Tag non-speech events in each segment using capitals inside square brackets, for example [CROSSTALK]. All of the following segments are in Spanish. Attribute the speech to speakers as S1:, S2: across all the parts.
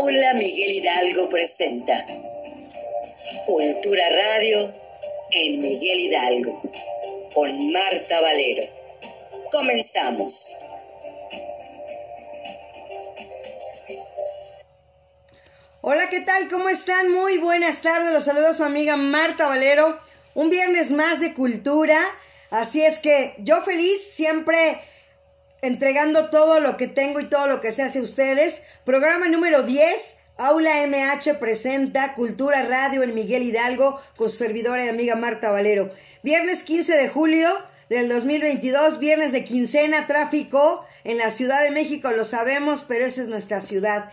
S1: Aula Miguel Hidalgo presenta Cultura Radio en Miguel Hidalgo con Marta Valero. Comenzamos.
S2: Hola, ¿qué tal? ¿Cómo están? Muy buenas tardes. Los saluda su amiga Marta Valero. Un viernes más de cultura. Así es que yo feliz siempre entregando todo lo que tengo y todo lo que se hace a ustedes. Programa número 10. Aula MH presenta Cultura Radio en Miguel Hidalgo con su servidora y amiga Marta Valero. Viernes 15 de julio del 2022, viernes de quincena, tráfico en la Ciudad de México, lo sabemos, pero esa es nuestra ciudad.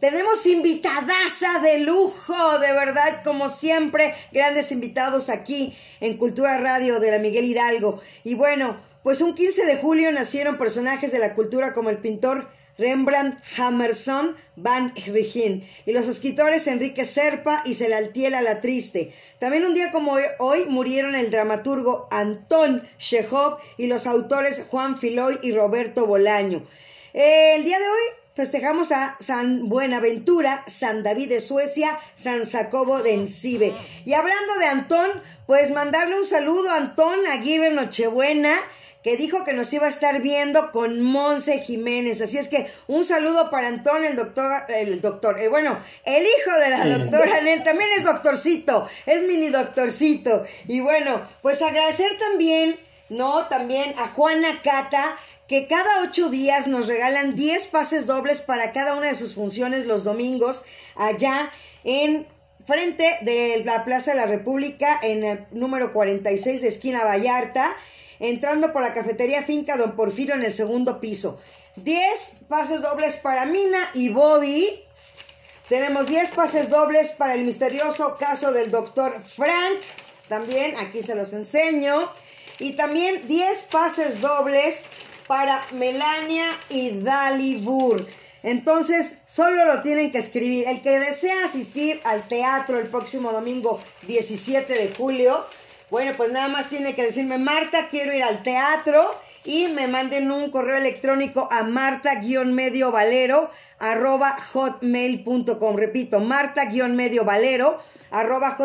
S2: Tenemos invitadaza de lujo, de verdad, como siempre, grandes invitados aquí en Cultura Radio de la Miguel Hidalgo. Y bueno, pues un 15 de julio nacieron personajes de la cultura como el pintor Rembrandt Hammerson van Rijn y los escritores Enrique Serpa y Celaltiela la Triste. También un día como hoy murieron el dramaturgo Antón Chekhov y los autores Juan Filoy y Roberto Bolaño. El día de hoy festejamos a San Buenaventura, San David de Suecia, San Jacobo de Encibe. Y hablando de Antón, pues mandarle un saludo a Antón Aguirre Nochebuena que dijo que nos iba a estar viendo con Monse Jiménez. Así es que un saludo para Antón, el doctor, el doctor, eh, bueno, el hijo de la doctora Anel, también es doctorcito, es mini doctorcito. Y bueno, pues agradecer también, ¿no? También a Juana Cata, que cada ocho días nos regalan 10 pases dobles para cada una de sus funciones los domingos allá en frente de la Plaza de la República en el número 46 de esquina Vallarta entrando por la cafetería Finca Don Porfirio en el segundo piso. 10 pases dobles para Mina y Bobby. Tenemos 10 pases dobles para el misterioso caso del doctor Frank. También aquí se los enseño. Y también 10 pases dobles para Melania y Dali Burr. Entonces, solo lo tienen que escribir. El que desea asistir al teatro el próximo domingo 17 de julio, bueno, pues nada más tiene que decirme, Marta, quiero ir al teatro y me manden un correo electrónico a marta-mediovalero arroba hotmail.com. Repito, marta-mediovalero arroba.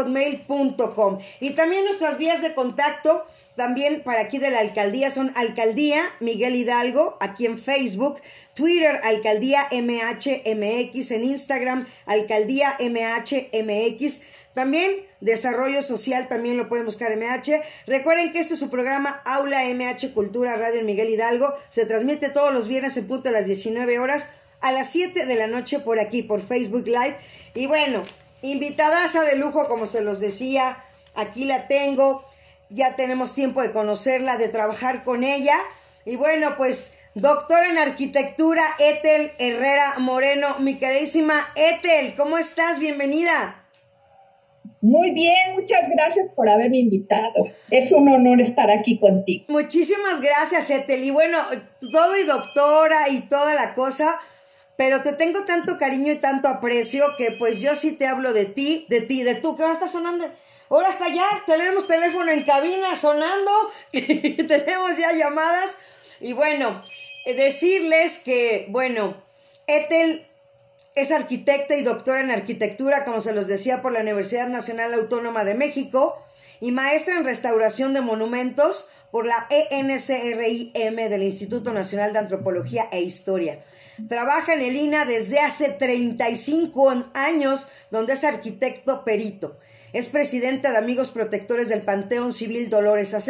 S2: Y también nuestras vías de contacto, también para aquí de la alcaldía, son Alcaldía Miguel Hidalgo, aquí en Facebook, Twitter, Alcaldía MHMX, en Instagram, Alcaldía MHMX. También Desarrollo Social, también lo pueden buscar MH. Recuerden que este es su programa Aula MH Cultura Radio en Miguel Hidalgo. Se transmite todos los viernes en punto a las 19 horas, a las 7 de la noche por aquí, por Facebook Live. Y bueno, invitadaza de lujo, como se los decía, aquí la tengo. Ya tenemos tiempo de conocerla, de trabajar con ella. Y bueno, pues doctora en arquitectura, Etel Herrera Moreno, mi queridísima Etel, ¿cómo estás? Bienvenida.
S3: Muy bien, muchas gracias por haberme invitado. Es un honor estar aquí contigo.
S2: Muchísimas gracias, Etel. Y bueno, todo y doctora y toda la cosa, pero te tengo tanto cariño y tanto aprecio que pues yo sí te hablo de ti, de ti, de tú, que ahora está sonando. Ahora está ya, tenemos teléfono en cabina sonando, [LAUGHS] tenemos ya llamadas. Y bueno, decirles que, bueno, Etel es arquitecta y doctora en arquitectura, como se los decía, por la Universidad Nacional Autónoma de México y maestra en restauración de monumentos por la ENCRIM del Instituto Nacional de Antropología e Historia. Trabaja en el INA desde hace 35 años, donde es arquitecto perito. Es presidenta de Amigos Protectores del Panteón Civil Dolores AC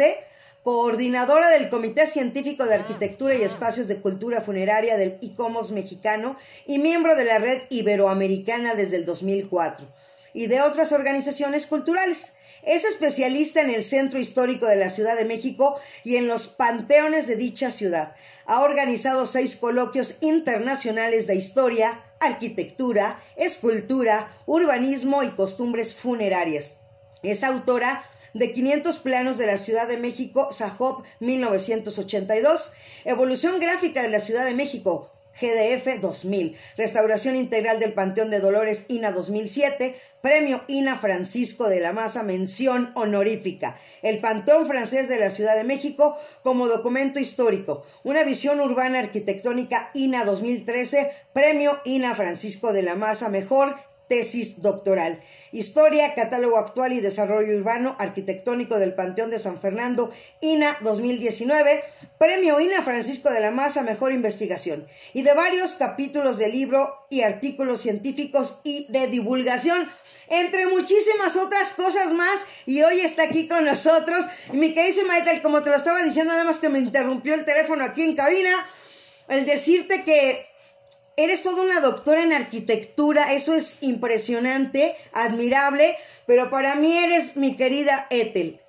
S2: coordinadora del Comité Científico de Arquitectura y Espacios de Cultura Funeraria del ICOMOS mexicano y miembro de la Red Iberoamericana desde el 2004 y de otras organizaciones culturales. Es especialista en el Centro Histórico de la Ciudad de México y en los panteones de dicha ciudad. Ha organizado seis coloquios internacionales de historia, arquitectura, escultura, urbanismo y costumbres funerarias. Es autora de 500 planos de la Ciudad de México, Sahop 1982, Evolución Gráfica de la Ciudad de México, GDF 2000, Restauración Integral del Panteón de Dolores INA 2007, Premio INA Francisco de la Maza, mención honorífica. El Panteón Francés de la Ciudad de México como documento histórico. Una visión urbana arquitectónica INA 2013, Premio INA Francisco de la Maza, mejor tesis doctoral. Historia, Catálogo Actual y Desarrollo Urbano Arquitectónico del Panteón de San Fernando, INA 2019, Premio INA Francisco de la Maza, Mejor Investigación, y de varios capítulos de libro y artículos científicos y de divulgación, entre muchísimas otras cosas más, y hoy está aquí con nosotros, mi querida Maitel, como te lo estaba diciendo, nada más que me interrumpió el teléfono aquí en cabina, el decirte que Eres toda una doctora en arquitectura, eso es impresionante, admirable, pero para mí eres mi querida Ethel.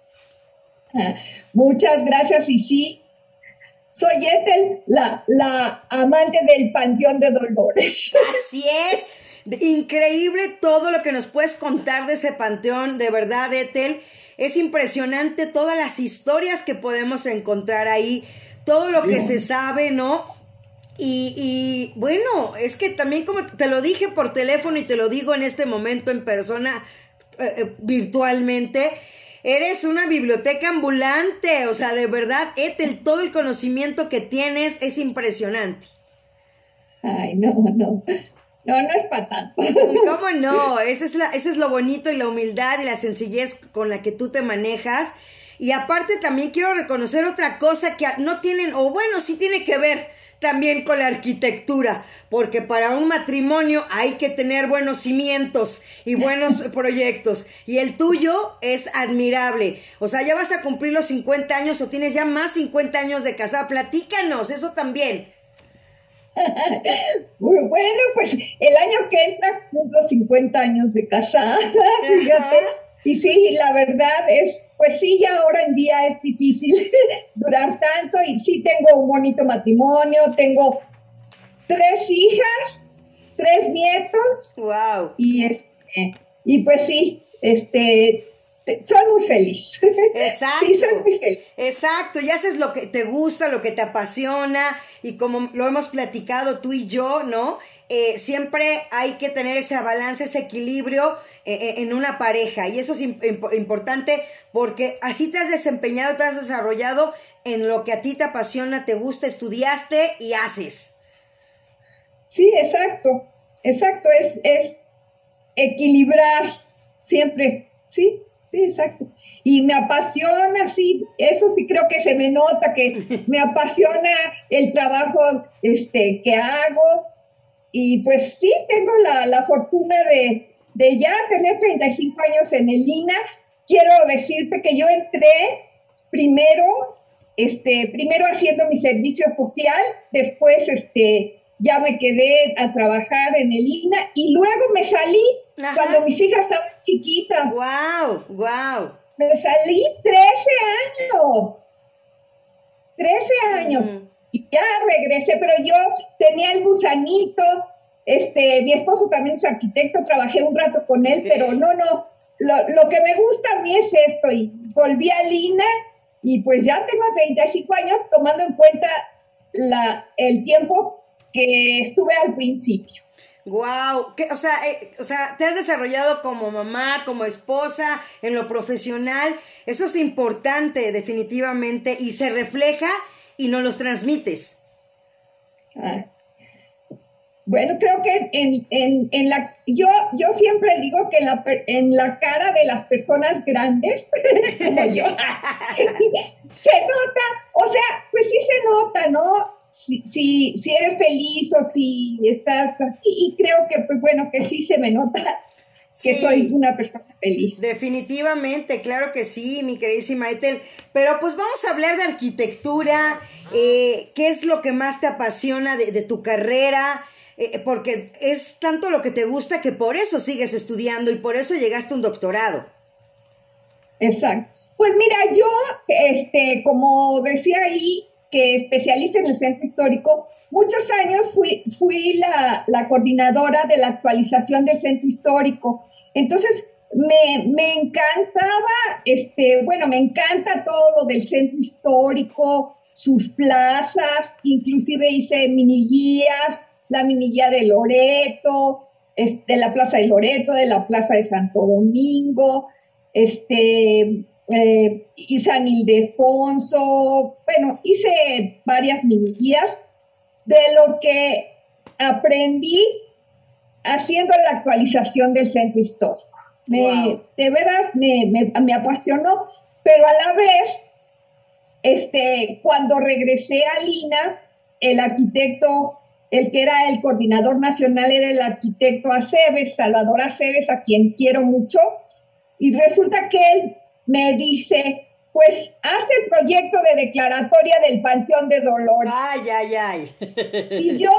S2: [LAUGHS]
S3: Muchas gracias y sí, soy Ethel, la, la amante del Panteón de Dolores. [LAUGHS]
S2: Así es, increíble todo lo que nos puedes contar de ese panteón, de verdad, Ethel. Es impresionante todas las historias que podemos encontrar ahí, todo lo que se sabe, ¿no? Y, bueno, es que también como te lo dije por teléfono y te lo digo en este momento en persona, eh, eh, virtualmente, eres una biblioteca ambulante, o sea, de verdad, Ethel, todo el conocimiento que tienes es impresionante.
S3: Ay, no, no. No, no es para tanto.
S2: ¿Cómo no? Ese es, la, ese es lo bonito y la humildad y la sencillez con la que tú te manejas. Y aparte también quiero reconocer otra cosa que no tienen, o bueno, sí tiene que ver también con la arquitectura, porque para un matrimonio hay que tener buenos cimientos y buenos [LAUGHS] proyectos. Y el tuyo es admirable. O sea, ya vas a cumplir los 50 años o tienes ya más 50 años de casada. Platícanos, eso también. [LAUGHS]
S3: bueno, pues el año que entra cumplo 50 años de casada, [LAUGHS] fíjate. Y sí, la verdad es, pues sí, ya ahora en día es difícil [LAUGHS] durar tanto y sí tengo un bonito matrimonio, tengo tres hijas, tres nietos.
S2: Wow.
S3: Y este, y pues sí, este, soy muy feliz.
S2: Exacto. [LAUGHS]
S3: sí, soy muy feliz.
S2: Exacto, y haces lo que te gusta, lo que te apasiona, y como lo hemos platicado tú y yo, ¿no? Eh, siempre hay que tener ese balance, ese equilibrio en una pareja. Y eso es importante porque así te has desempeñado, te has desarrollado en lo que a ti te apasiona, te gusta, estudiaste y haces.
S3: Sí, exacto, exacto, es, es equilibrar siempre, sí, sí, exacto. Y me apasiona, sí, eso sí creo que se me nota, que me [LAUGHS] apasiona el trabajo este, que hago, y pues sí, tengo la, fortuna de, ya tener 35 años en el INA. Quiero decirte que yo entré primero, este, primero haciendo mi servicio social, después este, ya me quedé a trabajar en el INA y luego me salí cuando mis hijas estaban chiquitas.
S2: ¡Wow! ¡Wow!
S3: Me salí 13 años. 13 años y ya regresé, pero yo tenía el gusanito, este, mi esposo también es arquitecto, trabajé un rato con él, pero no, no, lo, que me gusta a mí es esto, y volví a Lina, y pues ya tengo 35 años tomando en cuenta la, el tiempo que estuve al principio.
S2: Wow, o sea, eh, o sea, te has desarrollado como mamá, como esposa, en lo profesional. Eso es importante, definitivamente, y se refleja y no los transmites.
S3: Ah. Bueno, creo que en, en, en, la, yo, yo siempre digo que en la, en la cara de las personas grandes, [LAUGHS] como yo, [LAUGHS] se nota, o sea, pues sí se nota, ¿no? Si, si, si eres feliz o si estás así, y creo que, pues bueno, que sí se me nota que soy una persona feliz.
S2: Definitivamente, claro que sí, mi queridísima Ethel. Pero pues vamos a hablar de arquitectura, eh, qué es lo que más te apasiona de, tu carrera, eh, porque es tanto lo que te gusta que por eso sigues estudiando y por eso llegaste a un doctorado.
S3: Exacto. Pues mira, yo, este, como decía ahí, que especialista en el centro histórico, muchos años fui, fui la, la coordinadora de la actualización del centro histórico entonces, me, me, encantaba, este, bueno, me encanta todo lo del centro histórico, sus plazas, inclusive hice mini guías la minilla de Loreto, de la Plaza de Loreto, de la Plaza de Santo Domingo, este, eh, y San Ildefonso, bueno, hice varias minillas de lo que aprendí haciendo la actualización del centro histórico. Me, De veras me, me, apasionó, pero a la vez, este, cuando regresé a Lina, el arquitecto, el que era el coordinador nacional era el arquitecto Aceves, Salvador Aceves, a quien quiero mucho, y resulta que él me dice, pues haz el proyecto de declaratoria del Panteón de Dolores.
S2: Ay, ay, ay.
S3: Y yo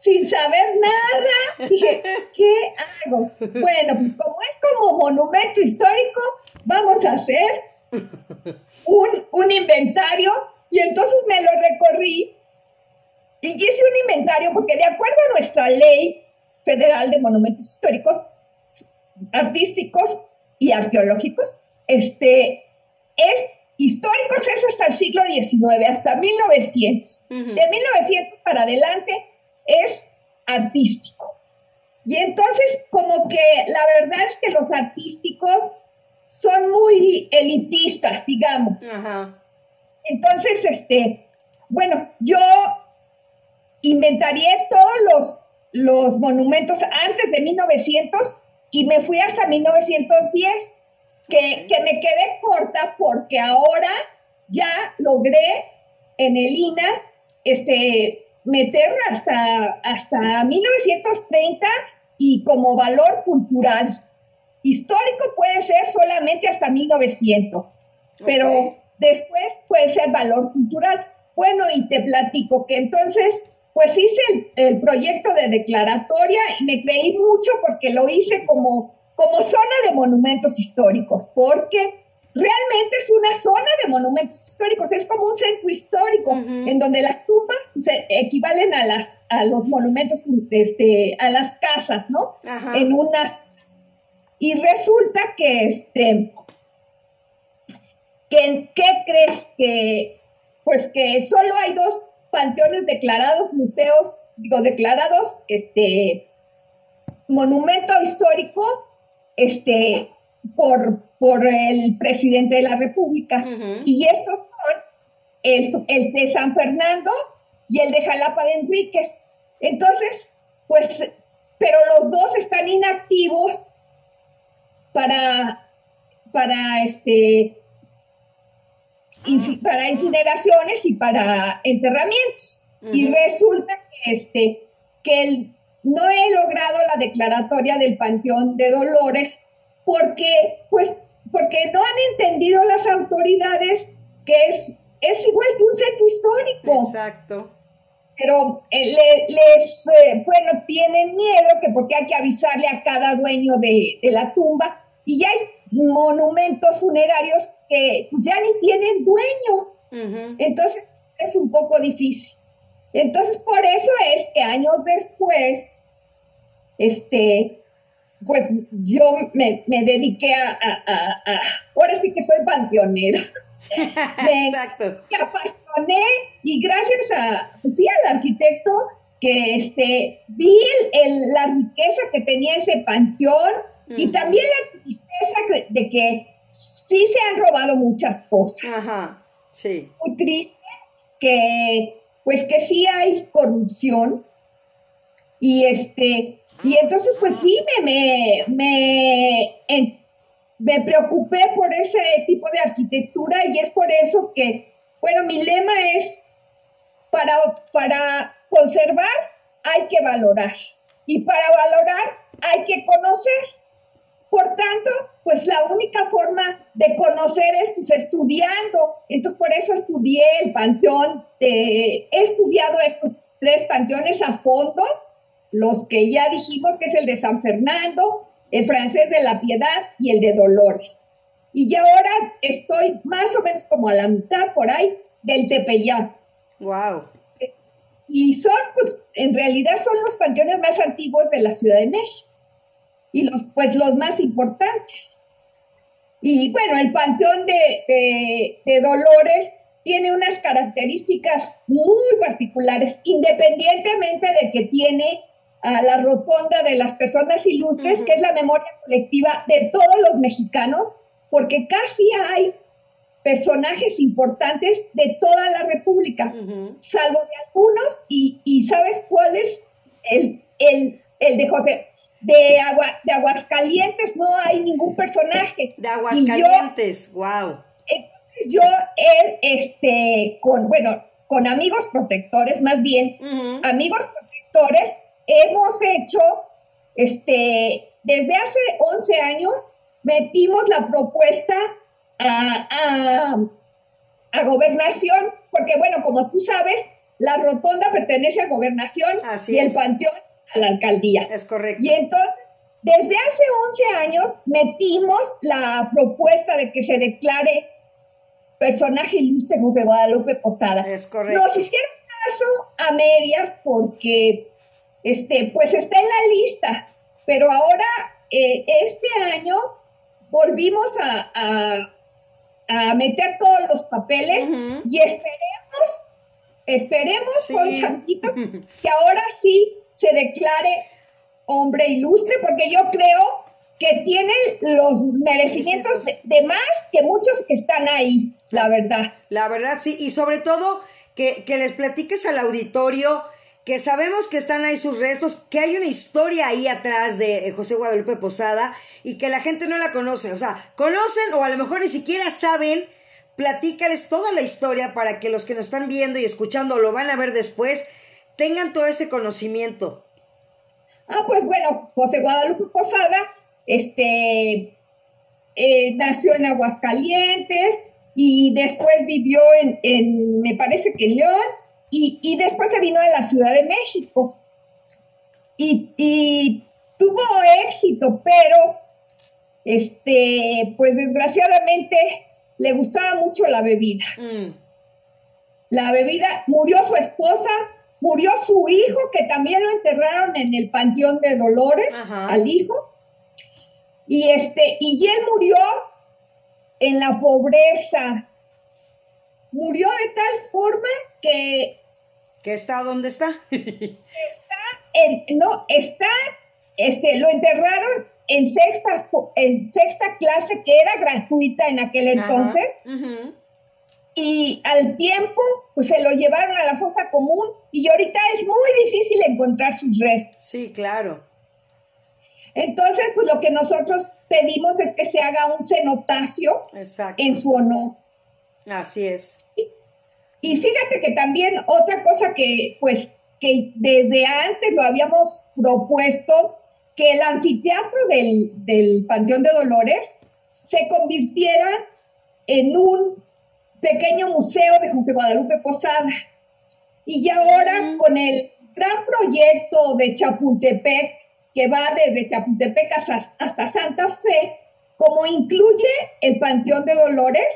S3: sin saber nada. Dije, ¿qué hago? Bueno, pues como es como monumento histórico, vamos a hacer un, un inventario y entonces me lo recorrí y hice un inventario porque de acuerdo a nuestra ley federal de monumentos históricos, artísticos y arqueológicos, este, es históricos es hasta el siglo XIX, hasta 1900. De 1900 para adelante es artístico. Y entonces, como que la verdad es que los artísticos son muy elitistas, digamos. Entonces, este, bueno, yo inventaría todos los, los monumentos antes de 1900 y me fui hasta 1910, que, que me quedé corta porque ahora ya logré en el INA este, meter hasta, hasta 1930 y como valor cultural. Histórico puede ser solamente hasta 1900, pero después puede ser valor cultural. Bueno, y te platico que entonces, pues hice el, proyecto de declaratoria y me creí mucho porque lo hice como, como zona de monumentos históricos, porque realmente es una zona de monumentos históricos, es como un centro histórico en donde las tumbas se equivalen a las a los monumentos este a las casas, ¿no? En unas y resulta que este que qué crees que pues que solo hay dos panteones declarados museos, digo declarados este monumento histórico este por por el presidente de la República. Y estos son el, el, de San Fernando y el de Jalapa de Enríquez. Entonces, pues, pero los dos están inactivos para, para este, para incineraciones y para enterramientos. Y resulta que, este, que no he logrado la declaratoria del Panteón de Dolores porque, pues, porque no han entendido las autoridades que es, es igual que un centro histórico.
S2: Exacto.
S3: Pero eh, les, eh, bueno, tienen miedo que porque hay que avisarle a cada dueño de, la tumba y ya hay monumentos funerarios que pues, ya ni tienen dueño. Entonces es un poco difícil. Entonces por eso es que años después, este, pues yo me, dediqué a, ahora sí que soy panteonera. [LAUGHS] me, Exacto. me apasioné y gracias a, pues sí, al arquitecto que este, vi la riqueza que tenía ese panteón y también la tristeza de que sí se han robado muchas cosas.
S2: Ajá, sí.
S3: Muy triste que, pues que sí hay corrupción y este, y entonces, pues sí, me, me, me, preocupé por ese tipo de arquitectura y es por eso que, bueno, mi lema es, para, para conservar hay que valorar y para valorar hay que conocer. Por tanto, pues la única forma de conocer es pues, estudiando. Entonces, por eso estudié el panteón, he estudiado estos tres panteones a fondo los que ya dijimos que es el de San Fernando, el francés de la Piedad y el de Dolores. Y ya ahora estoy más o menos como a la mitad por ahí del Tepeyac.
S2: Wow.
S3: Y son, pues, en realidad son los panteones más antiguos de la Ciudad de México. Y los, pues, los más importantes. Y bueno, el panteón de, de, Dolores, tiene unas características muy particulares, independientemente de que tiene a la rotonda de las personas ilustres, que es la memoria colectiva de todos los mexicanos, porque casi hay personajes importantes de toda la República, salvo de algunos, y, ¿sabes cuál es? El, el, el de José, de, agua, de Aguascalientes no hay ningún personaje.
S2: De Aguascalientes, wow.
S3: Entonces yo, él, este, con, bueno, con amigos protectores, más bien, amigos protectores, hemos hecho, este, desde hace 11 años, metimos la propuesta a, a, gobernación, porque bueno, como tú sabes, la rotonda pertenece a gobernación y el panteón a la alcaldía.
S2: Es correcto.
S3: Y entonces, desde hace 11 años metimos la propuesta de que se declare personaje ilustre José Guadalupe Posada.
S2: Es correcto.
S3: Nos hicieron caso a medias porque, este, pues está en la lista, pero ahora, eh, este año, volvimos a, a, meter todos los papeles y esperemos, esperemos con Chanquito [LAUGHS] que ahora sí se declare hombre ilustre, porque yo creo que tiene los merecimientos de, más que muchos que están ahí, la verdad.
S2: La verdad, sí, y sobre todo que, que les platiques al auditorio que sabemos que están ahí sus restos, que hay una historia ahí atrás de José Guadalupe Posada y que la gente no la conoce. O sea, conocen o a lo mejor ni siquiera saben, platícales toda la historia para que los que nos están viendo y escuchando lo van a ver después tengan todo ese conocimiento.
S3: Ah, pues bueno, José Guadalupe Posada, este, eh, nació en Aguascalientes y después vivió en, me parece que en León, y, después se vino a la Ciudad de México. Y, tuvo éxito, pero, este, pues desgraciadamente le gustaba mucho la bebida. Mm. La bebida, murió su esposa, Murió su hijo, que también lo enterraron en el Panteón de Dolores, al hijo. Y, este, y él murió en la pobreza. Murió de tal forma que...
S2: ¿Que está donde está? [LAUGHS]
S3: está en, no, está, este, lo enterraron en sexta, en sexta clase, que era gratuita en aquel entonces y al tiempo pues se lo llevaron a la fosa común y ahorita es muy difícil encontrar sus restos.
S2: Sí, claro.
S3: Entonces, pues lo que nosotros pedimos es que se haga un cenotafio en su honor.
S2: Así es.
S3: Y, fíjate que también otra cosa que pues que desde antes lo habíamos propuesto, que el anfiteatro del, del Panteón de Dolores se convirtiera en un pequeño museo de José Guadalupe Posada. Y ya ahora con el gran proyecto de Chapultepec, que va desde Chapultepec hasta, Santa Fe, como incluye el Panteón de Dolores,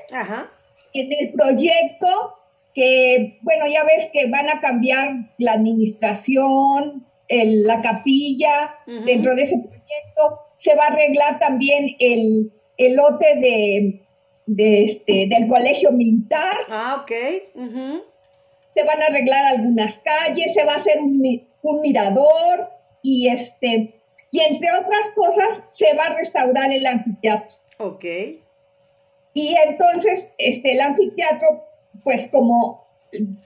S3: en el proyecto que, bueno, ya ves que van a cambiar la administración, la capilla, dentro de ese proyecto. Se va a arreglar también el, el lote de de este, del colegio militar.
S2: Ah, ok.
S3: Se van a arreglar algunas calles, se va a hacer un, mirador y este, y entre otras cosas se va a restaurar el anfiteatro.
S2: Ok.
S3: Y entonces, este, el anfiteatro, pues como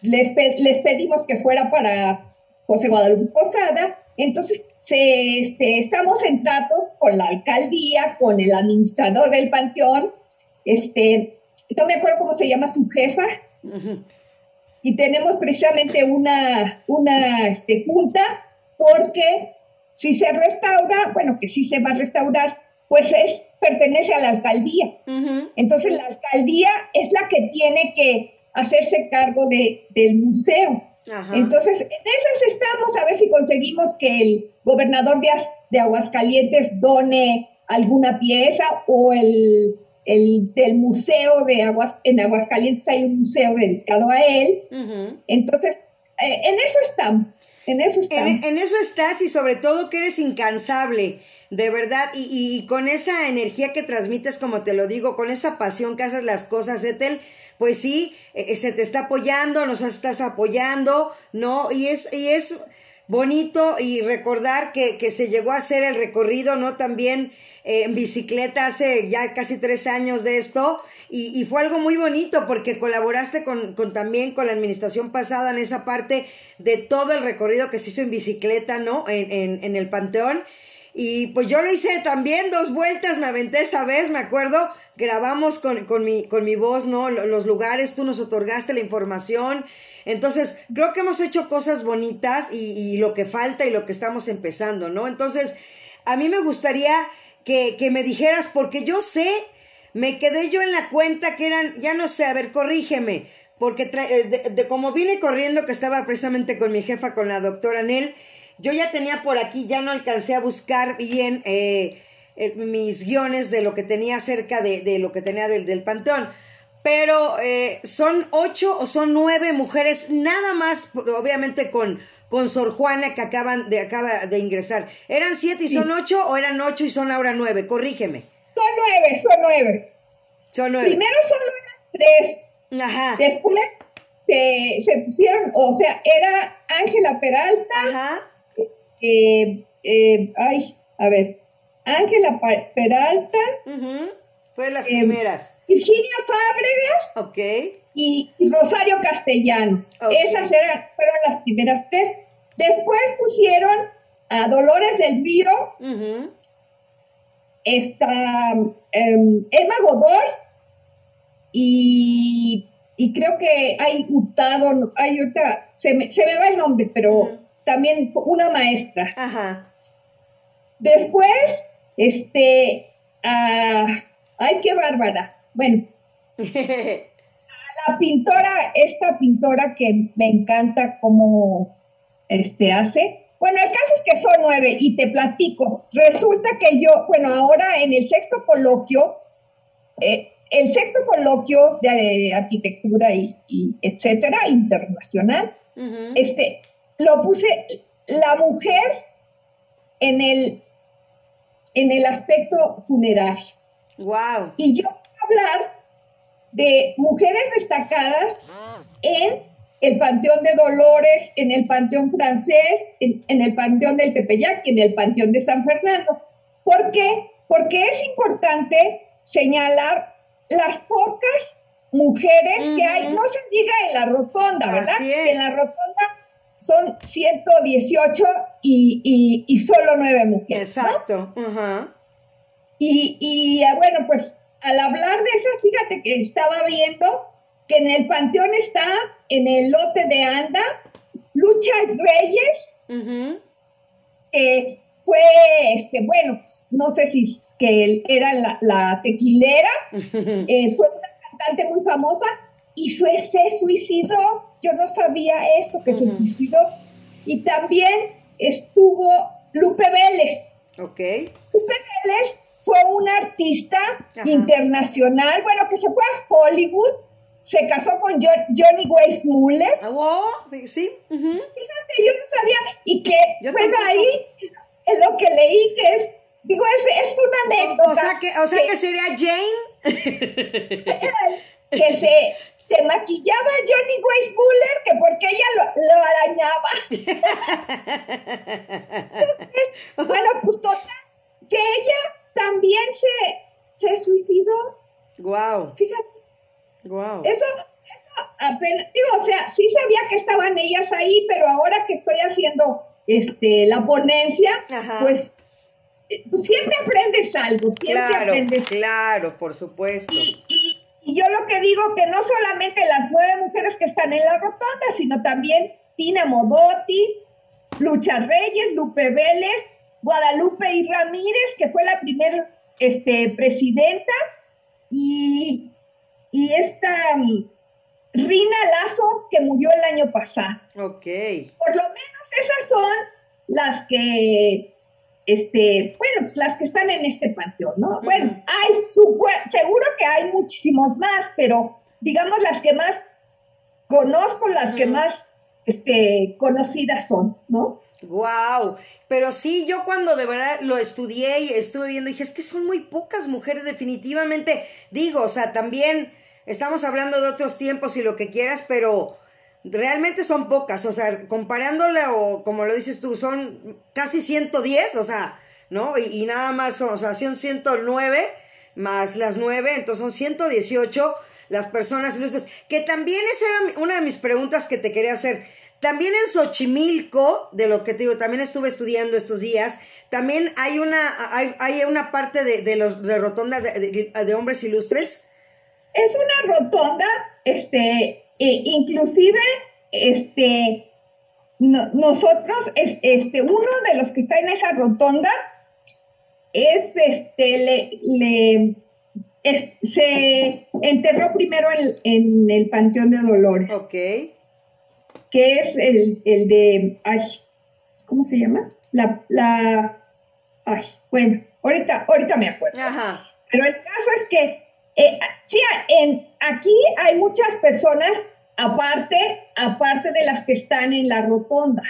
S3: les, les pedimos que fuera para José Guadalupe Posada, entonces se, este, estamos en tratos con la alcaldía, con el administrador del panteón, este, no me acuerdo cómo se llama su jefa, y tenemos precisamente una, una este, junta, porque si se restaura, bueno, que sí se va a restaurar, pues es, pertenece a la alcaldía. Entonces la alcaldía es la que tiene que hacerse cargo de, del museo. Entonces, en esas estamos a ver si conseguimos que el gobernador de, de Aguascalientes done alguna pieza o el el, del museo de Aguas, en Aguascalientes hay un museo dedicado a él. Entonces, eh, en eso estamos, en eso estamos.
S2: En, eso estás y sobre todo que eres incansable, de verdad, y, y, con esa energía que transmites, como te lo digo, con esa pasión que haces las cosas, Ethel, pues sí, eh, se te está apoyando, nos estás apoyando, ¿no? Y es, y es bonito y recordar que, que se llegó a hacer el recorrido, ¿no? También eh, en bicicleta hace ya casi tres años de esto y, fue algo muy bonito porque colaboraste con, también con la administración pasada en esa parte de todo el recorrido que se hizo en bicicleta, ¿no? En, el Panteón. Y pues yo lo hice también dos vueltas, me aventé esa vez, me acuerdo, grabamos con, mi, con mi voz, ¿no? Los lugares, tú nos otorgaste la información. Entonces, creo que hemos hecho cosas bonitas y lo que falta y lo que estamos empezando, ¿no? Entonces, a mí me gustaría que, que me dijeras, porque yo sé, me quedé yo en la cuenta que eran, ya no sé, a ver, corrígeme, porque de, de, como vine corriendo, que estaba precisamente con mi jefa, con la doctora Nel, yo ya tenía por aquí, ya no alcancé a buscar bien eh, eh, mis guiones de lo que tenía cerca de, de lo que tenía del, del panteón. Pero eh, son ocho o son nueve mujeres, nada más, obviamente con, con Sor Juana que acaban de, acaba de ingresar. ¿Eran siete y son ocho o eran ocho y son ahora nueve? Corrígeme.
S3: Son nueve, son nueve.
S2: Son nueve.
S3: Primero solo eran tres.
S2: Ajá.
S3: Después se, se pusieron, o sea, era Ángela Peralta.
S2: Ajá.
S3: Eh, eh, ay, a ver, Ángela Peralta.
S2: Uh -huh. Fue de las primeras.
S3: Virginia Fábregas.
S2: Ok.
S3: Y, Rosario Castellanos. Okay. Esas eran, fueron las primeras tres. Después pusieron a Dolores del Río.
S2: Uh -huh.
S3: Está um, Emma Godoy. Y, y, creo que hay Hurtado, hay ahorita, se me, se me va el nombre, pero uh -huh también una maestra.
S2: Ajá.
S3: Después, este, uh, ay, qué bárbara. Bueno, la pintora, esta pintora que me encanta cómo este, hace. Bueno, el caso es que son nueve y te platico. Resulta que yo, bueno, ahora en el sexto coloquio, eh, el sexto coloquio de arquitectura y, y etcétera, internacional, uh -huh. este, lo puse la mujer en el, en el aspecto funerario.
S2: Wow.
S3: Y yo hablar de mujeres destacadas en el Panteón de Dolores, en el Panteón francés, en, en el Panteón del Tepeyac y en el Panteón de San Fernando. ¿Por qué? Porque es importante señalar las pocas mujeres uh -huh. que hay, no se diga en la rotonda, ¿verdad? En la rotonda son 118 y, y, y solo nueve mujeres.
S2: Exacto. ¿no? Uh -huh.
S3: y, y, ah, bueno, pues al hablar de esas, fíjate que estaba viendo que en el panteón está, en el lote de Anda, Lucha Reyes,
S2: uh -huh.
S3: que fue, este, bueno, no sé si que era la, la tequilera, [LAUGHS] eh, fue una cantante muy famosa y se suicidó yo no sabía eso, que uh -huh. se suicidó. Y también estuvo Lupe Vélez.
S2: Ok.
S3: Lupe Vélez fue una artista Ajá. internacional, bueno, que se fue a Hollywood, se casó con John, Johnny Weissmuller.
S2: Oh, sí. Uh -huh.
S3: Fíjate, yo no sabía. Y que, yo tampoco. ahí es lo que leí, que es, digo, es, es una anécdota.
S2: O, o sea, que, o sea que, que sería Jane. [LAUGHS]
S3: que se se maquillaba Johnny Grace Buller que porque ella lo, lo arañaba. [LAUGHS] bueno, pues total, que ella también se, se suicidó.
S2: Wow.
S3: Fíjate.
S2: Wow.
S3: Eso, eso apenas, digo, o sea, sí sabía que estaban ellas ahí, pero ahora que estoy haciendo este la ponencia, Ajá. pues siempre aprendes algo, siempre
S2: claro,
S3: aprendes.
S2: Claro, por supuesto.
S3: Y, y, y yo lo que digo que no solamente las nueve mujeres que están en la rotonda, sino también Tina Modotti, Lucha Reyes, Lupe Vélez, Guadalupe y Ramírez, que fue la primera este, presidenta, y, y esta um, Rina Lazo, que murió el año pasado.
S2: Ok.
S3: Por lo menos esas son las que este, bueno, pues las que están en este panteón, ¿no? Uh -huh. Bueno, hay su, seguro que hay muchísimos más, pero digamos las que más conozco, las uh -huh. que más este, conocidas son, ¿no?
S2: Wow, pero sí, yo cuando de verdad lo estudié y estuve viendo, dije, es que son muy pocas mujeres definitivamente, digo, o sea, también estamos hablando de otros tiempos y lo que quieras, pero realmente son pocas, o sea, comparándole o como lo dices tú, son casi 110, o sea, ¿no? Y, nada más son, o sea, son 109 más las 9, entonces son 118 las personas ilustres, que también esa era una de mis preguntas que te quería hacer. También en Xochimilco, de lo que te digo, también estuve estudiando estos días, también hay una, hay, hay una parte de, de, los de rotonda de, de, hombres ilustres.
S3: Es una rotonda, este, e inclusive, este, nosotros, este, uno de los que está en esa rotonda es, este, le, le se enterró primero en, en, el Panteón de Dolores.
S2: Ok.
S3: Que es el, el de, ay, ¿cómo se llama? La, la, ay, bueno, ahorita, ahorita me acuerdo.
S2: Ajá.
S3: Pero el caso es que, eh, sí, en, aquí hay muchas personas aparte, aparte de las que están en la rotonda.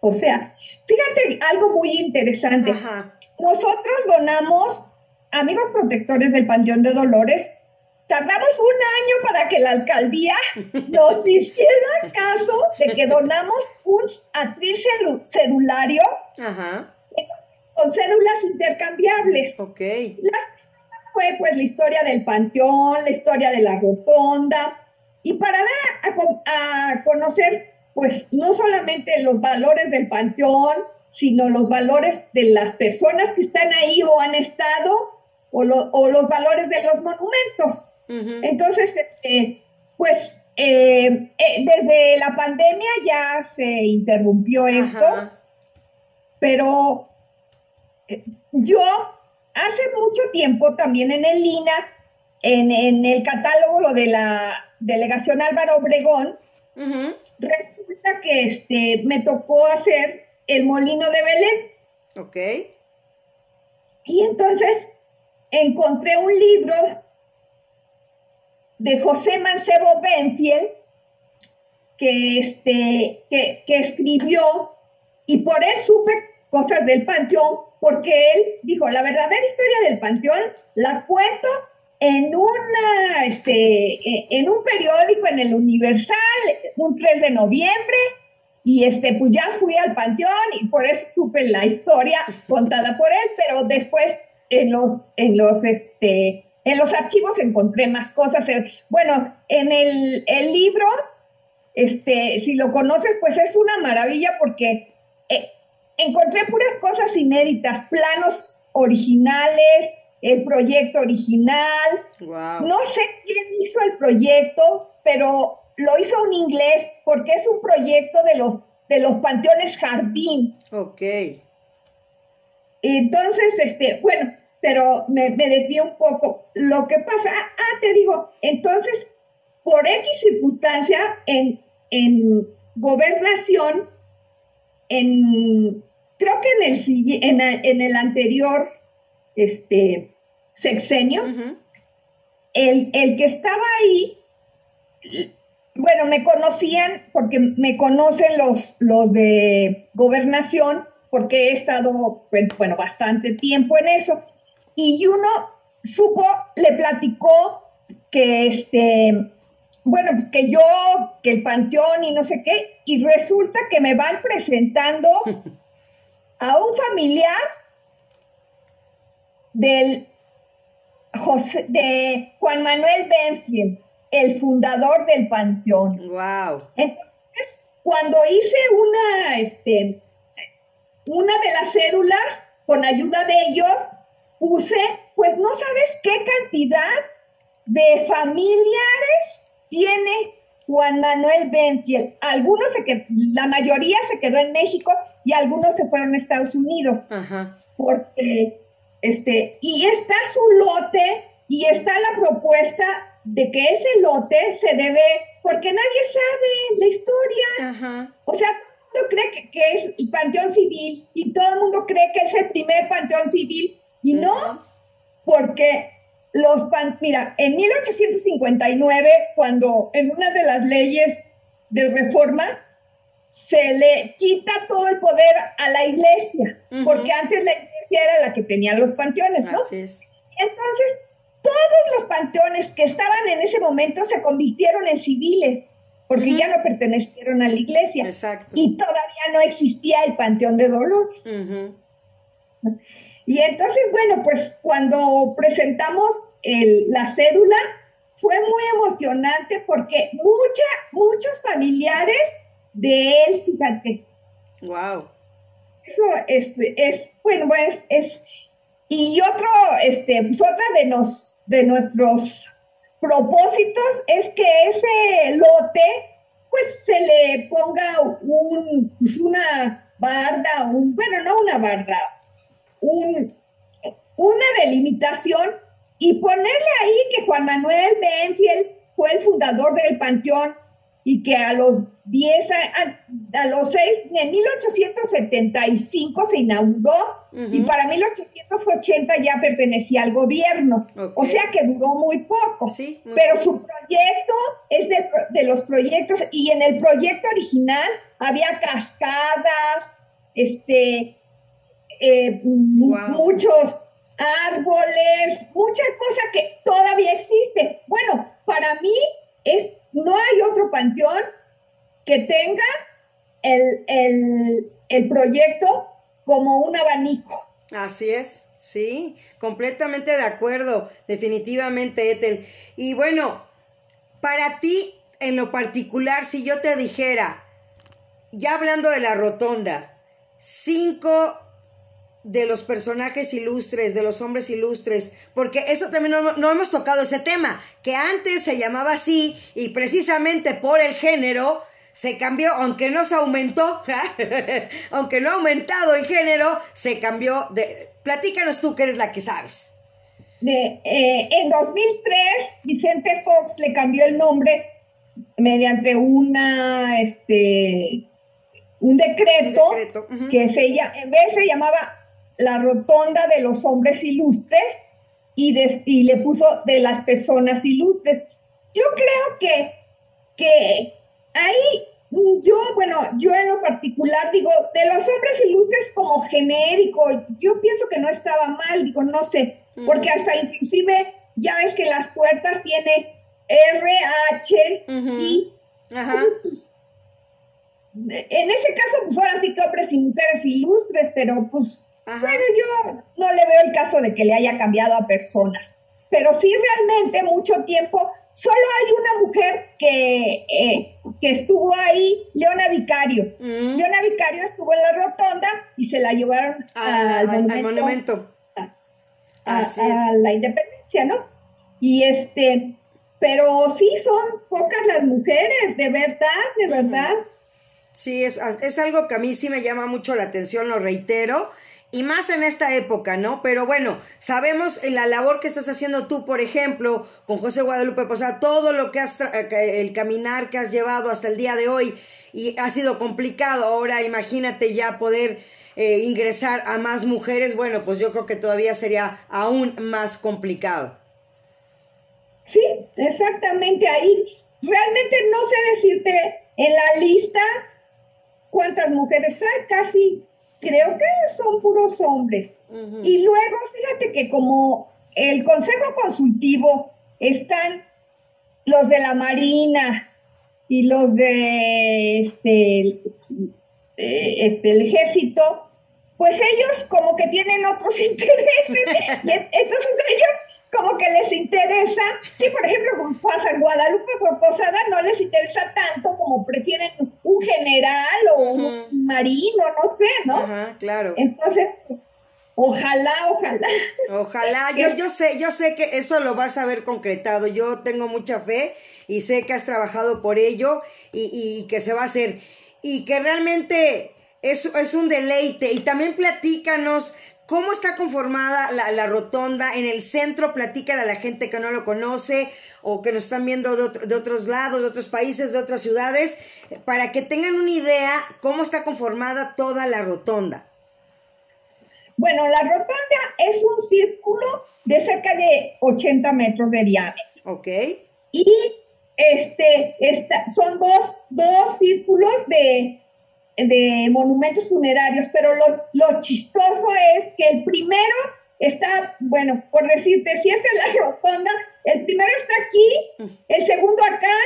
S3: O sea, fíjate algo muy interesante.
S2: Ajá.
S3: Nosotros donamos, amigos protectores del Panteón de Dolores, tardamos un año para que la alcaldía nos [LAUGHS] hiciera caso de que donamos un atril celulario con células intercambiables.
S2: Ok.
S3: fue pues la historia del panteón, la historia de la rotonda, y para dar a, a conocer pues no solamente los valores del panteón, sino los valores de las personas que están ahí o han estado, o, o los valores de los monumentos. Entonces, este, pues eh, eh, desde la pandemia ya se interrumpió esto, pero eh, yo hace mucho tiempo también en el INA, en, el catálogo lo de la delegación Álvaro Obregón, resulta que este, me tocó hacer el molino de Belén.
S2: Ok.
S3: Y entonces encontré un libro de José Mancebo Benfield, que, este, que, escribió, y por él supe cosas del panteón, porque él dijo, la verdadera historia del panteón la cuento en una, este, en un periódico, en el Universal, un 3 de noviembre, y este, pues ya fui al panteón y por eso supe la historia contada por él, pero después en los, en los, este, en los archivos encontré más cosas. Bueno, en el, libro, este, si lo conoces, pues es una maravilla porque eh, encontré puras cosas inéditas, planos originales, el proyecto original. No sé quién hizo el proyecto, pero lo hizo un inglés porque es un proyecto de los, de los panteones jardín.
S2: Ok.
S3: Entonces, este, bueno, pero me, me un poco. Lo que pasa, ah, te digo, entonces, por X circunstancia, en, en gobernación, en, creo que en el, en, en el anterior este, sexenio, el, el que estaba ahí, bueno, me conocían porque me conocen los, los de gobernación, porque he estado, pues, bueno, bastante tiempo en eso y uno supo, le platicó que este, bueno, pues que yo, que el panteón y no sé qué, y resulta que me van presentando [LAUGHS] a un familiar del José, de Juan Manuel Benfield, el fundador del panteón.
S2: Wow.
S3: Entonces, cuando hice una, este, una de las cédulas, con ayuda de ellos, puse, pues no sabes qué cantidad de familiares tiene Juan Manuel Benfield. Algunos se quedó, la mayoría se quedó en México y algunos se fueron a Estados Unidos. Porque, este, y está su lote y está la propuesta de que ese lote se debe, porque nadie sabe la historia. O sea, todo el mundo cree que, es el Panteón Civil y todo el mundo cree que es el primer Panteón Civil y no, porque los pan, mira, en 1859, cuando en una de las leyes de reforma se le quita todo el poder a la iglesia, porque antes la iglesia era la que tenía los panteones, ¿no?
S2: Así es.
S3: Entonces, todos los panteones que estaban en ese momento se convirtieron en civiles, porque ya no pertenecieron a la iglesia.
S2: Exacto.
S3: Y todavía no existía el Panteón de Dolores. Y entonces, bueno, pues cuando presentamos la cédula, fue muy emocionante porque mucha, muchos familiares de él, fíjate.
S2: Wow.
S3: Eso es, es bueno, pues es, y otro, este, pues otra de, nos, de nuestros propósitos es que ese lote, pues se le ponga un, pues una barda, un, bueno, no una barda, un, una delimitación y ponerle ahí que Juan Manuel Benfield fue el fundador del Panteón y que a los 10, a, los 6, en 1875 se inauguró y para 1880 ya pertenecía al gobierno. O sea que duró muy poco.
S2: Sí,
S3: pero su proyecto es de, de, los proyectos y en el proyecto original había cascadas, este, eh, muchos árboles, mucha cosa que todavía existe. Bueno, para mí es, no hay otro panteón que tenga el, el proyecto como un abanico.
S2: Así es, sí, completamente de acuerdo, definitivamente, Ethel. Y bueno, para ti, en lo particular, si yo te dijera, ya hablando de la rotonda, cinco de los personajes ilustres, de los hombres ilustres, porque eso también no, hemos tocado ese tema, que antes se llamaba así y precisamente por el género se cambió, aunque no se aumentó, [LAUGHS] aunque no ha aumentado en género, se cambió de... Platícanos tú que eres la que sabes.
S3: De, eh, en 2003, Vicente Fox le cambió el nombre mediante una, este, un decreto, que se, en vez se llamaba la rotonda de los hombres ilustres y, y le puso de las personas ilustres. Yo creo que, que ahí yo, bueno, yo en lo particular digo, de los hombres ilustres como genérico, yo pienso que no estaba mal, digo, no sé, porque hasta inclusive ya ves que las puertas tiene R, H, I. Pues, en ese caso, pues ahora sí que hombres y mujeres ilustres, pero pues bueno, yo no le veo el caso de que le haya cambiado a personas, pero sí realmente mucho tiempo, solo hay una mujer que, eh, que estuvo ahí, Leona Vicario. Mm. Leona Vicario estuvo en la rotonda y se la llevaron al, monumento. A, la independencia, ¿no? Y este, pero sí son pocas las mujeres, de verdad, de verdad.
S2: Sí, es, es algo que a mí sí me llama mucho la atención, lo reitero y más en esta época, ¿no? Pero bueno, sabemos la labor que estás haciendo tú, por ejemplo, con José Guadalupe Posada, todo lo que has, eh, el caminar que has llevado hasta el día de hoy y ha sido complicado. Ahora imagínate ya poder eh, ingresar a más mujeres, bueno, pues yo creo que todavía sería aún más complicado.
S3: Sí, exactamente ahí. Realmente no sé decirte en la lista cuántas mujeres hay, casi creo que son puros hombres. Y luego, fíjate que como el Consejo Consultivo están los de la Marina y los de este, este el ejército, pues ellos como que tienen otros [LAUGHS] intereses. entonces ellos como que les interesa, si por ejemplo pasa en Guadalupe por Posada no les interesa tanto como prefieren un general o un no sé, ¿no?
S2: Ajá, claro.
S3: Entonces, ojalá, ojalá.
S2: Ojalá, [LAUGHS] yo, yo sé, yo sé que eso lo vas a ver concretado, yo tengo mucha fe y sé que has trabajado por ello y, y que se va a hacer y que realmente es, es un deleite y también platícanos ¿Cómo está conformada la, rotonda? En el centro, platícale a la gente que no lo conoce o que nos están viendo de, otros lados, de otros países, de otras ciudades, para que tengan una idea cómo está conformada toda la rotonda.
S3: Bueno, la rotonda es un círculo de cerca de 80 metros de diámetro.
S2: Ok.
S3: Y este, son dos, dos círculos de de monumentos funerarios, pero lo, chistoso es que el primero está, bueno, por decirte, si esta es la [LAUGHS] rotonda, el primero está aquí, el segundo acá,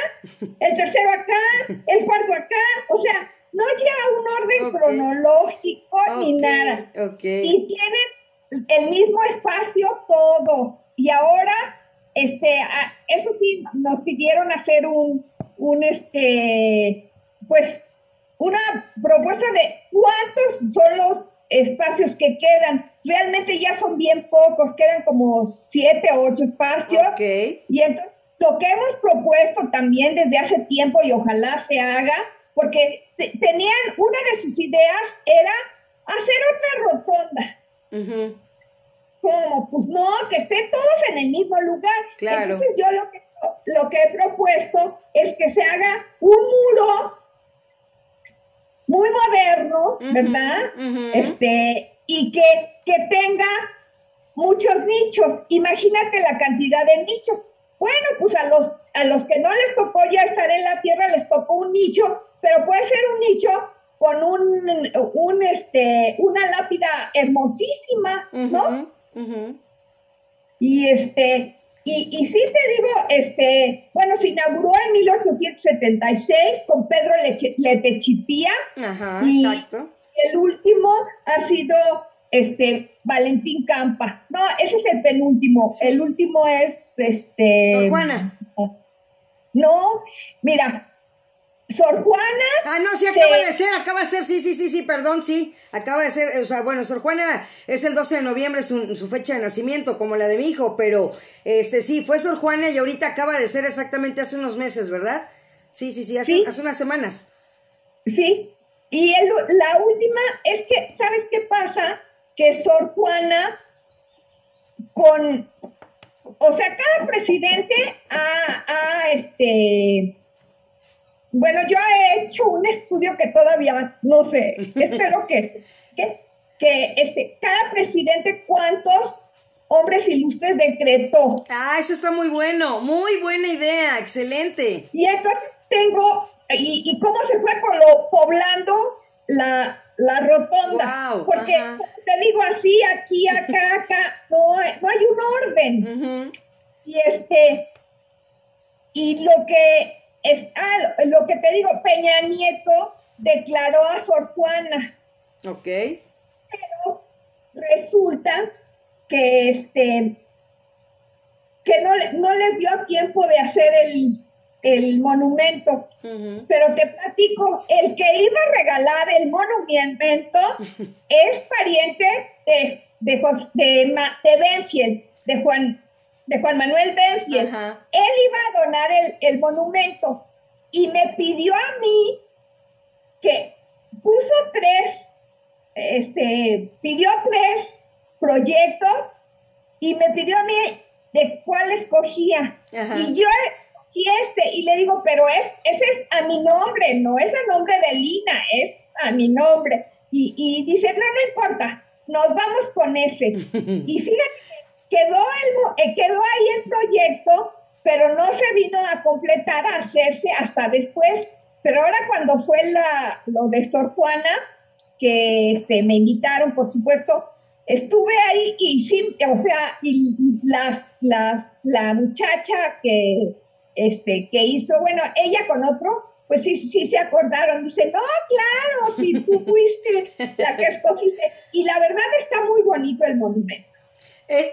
S3: el tercero acá, el cuarto acá, o sea, no lleva un orden cronológico ni nada. Y tienen el mismo espacio todos. Y ahora, este, eso sí, nos pidieron hacer un, un este, pues, una propuesta de cuántos son los espacios que quedan. Realmente ya son bien pocos, quedan como siete o ocho espacios. Y entonces lo que hemos propuesto también desde hace tiempo y ojalá se haga, porque tenían, una de sus ideas era hacer otra rotonda. Como, pues no, que estén todos en el mismo lugar. Entonces yo lo que, lo que he propuesto es que se haga un muro muy moderno, ¿verdad? Este, y que, que tenga muchos nichos. Imagínate la cantidad de nichos. Bueno, pues a los, a los que no les tocó ya estar en la tierra, les tocó un nicho, pero puede ser un nicho con un, un este, una lápida hermosísima, ¿no? Y este, y, y sí te digo, este, bueno, se inauguró en 1876 con Pedro Letechipía. Ajá, y exacto. El último ha sido este Valentín Campa. No, ese es el penúltimo. El último es este.
S2: Sor Juana.
S3: No, mira, Sor Juana.
S2: Ah, no, sí, acaba de ser, acaba de ser, sí, sí, sí, sí, perdón, sí, acaba de ser, o sea, bueno, Sor Juana es el 12 de noviembre, su, su fecha de nacimiento, como la de mi hijo, pero, este, sí, fue Sor Juana y ahorita acaba de ser exactamente hace unos meses, ¿verdad? Sí, sí, sí, hace, hace unas semanas.
S3: Sí, y el, la última es que, ¿sabes qué pasa? Que Sor Juana, con, o sea, cada presidente ha, ha este bueno, yo he hecho un estudio que todavía no sé, [LAUGHS] espero que, que, que este, cada presidente cuántos hombres ilustres decretó.
S2: Ah, eso está muy bueno, muy buena idea, excelente.
S3: Y entonces tengo, y, cómo se fue por lo, poblando la, la rotonda. Porque te digo así, aquí, acá, [LAUGHS] acá, no, no hay un orden. Y este, y lo que es, ah, lo que te digo, Peña Nieto declaró a Sor Juana.
S2: Ok.
S3: Pero resulta que este que no, no les dio tiempo de hacer el, monumento. Pero te platico, el que iba a regalar el monumento [LAUGHS] es pariente de, de, de, de Benfield, de Juan de Juan Manuel Benfield, él iba a donar el, monumento y me pidió a mí que puso tres, este, pidió tres proyectos y me pidió a mí de cuál escogía. Y yo y este, y le digo, pero es, ese es a mi nombre, no es a nombre de Lina, es a mi nombre. Y, y dice, no, no importa, nos vamos con ese. [LAUGHS] y fíjate quedó, el, eh, quedó ahí el proyecto, pero no se vino a completar, a hacerse hasta después. Pero ahora cuando fue la, lo de Sor Juana, que este, me invitaron, por supuesto, estuve ahí y sí, o sea, y, las, las, la muchacha que, este, que hizo, bueno, ella con otro, pues sí, sí se acordaron. Dice, no, claro, si tú fuiste la que [LAUGHS] escogiste. Y la verdad está muy bonito el monumento.
S2: Eh,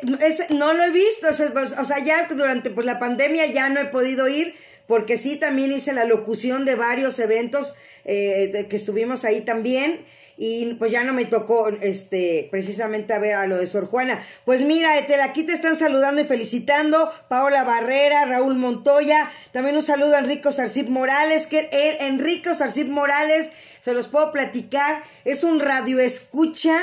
S2: no lo he visto, o sea, ya durante pues, la pandemia ya no he podido ir, porque sí, también hice la locución de varios eventos eh, que estuvimos ahí también. Y pues ya no me tocó este precisamente a ver a lo de Sor Juana. Pues mira, Etel, aquí te están saludando y felicitando. Paola Barrera, Raúl Montoya. También un saludo a Enrico Sarcip Morales. Que eh, Enrico Sarcip Morales, se los puedo platicar. Es un radio escucha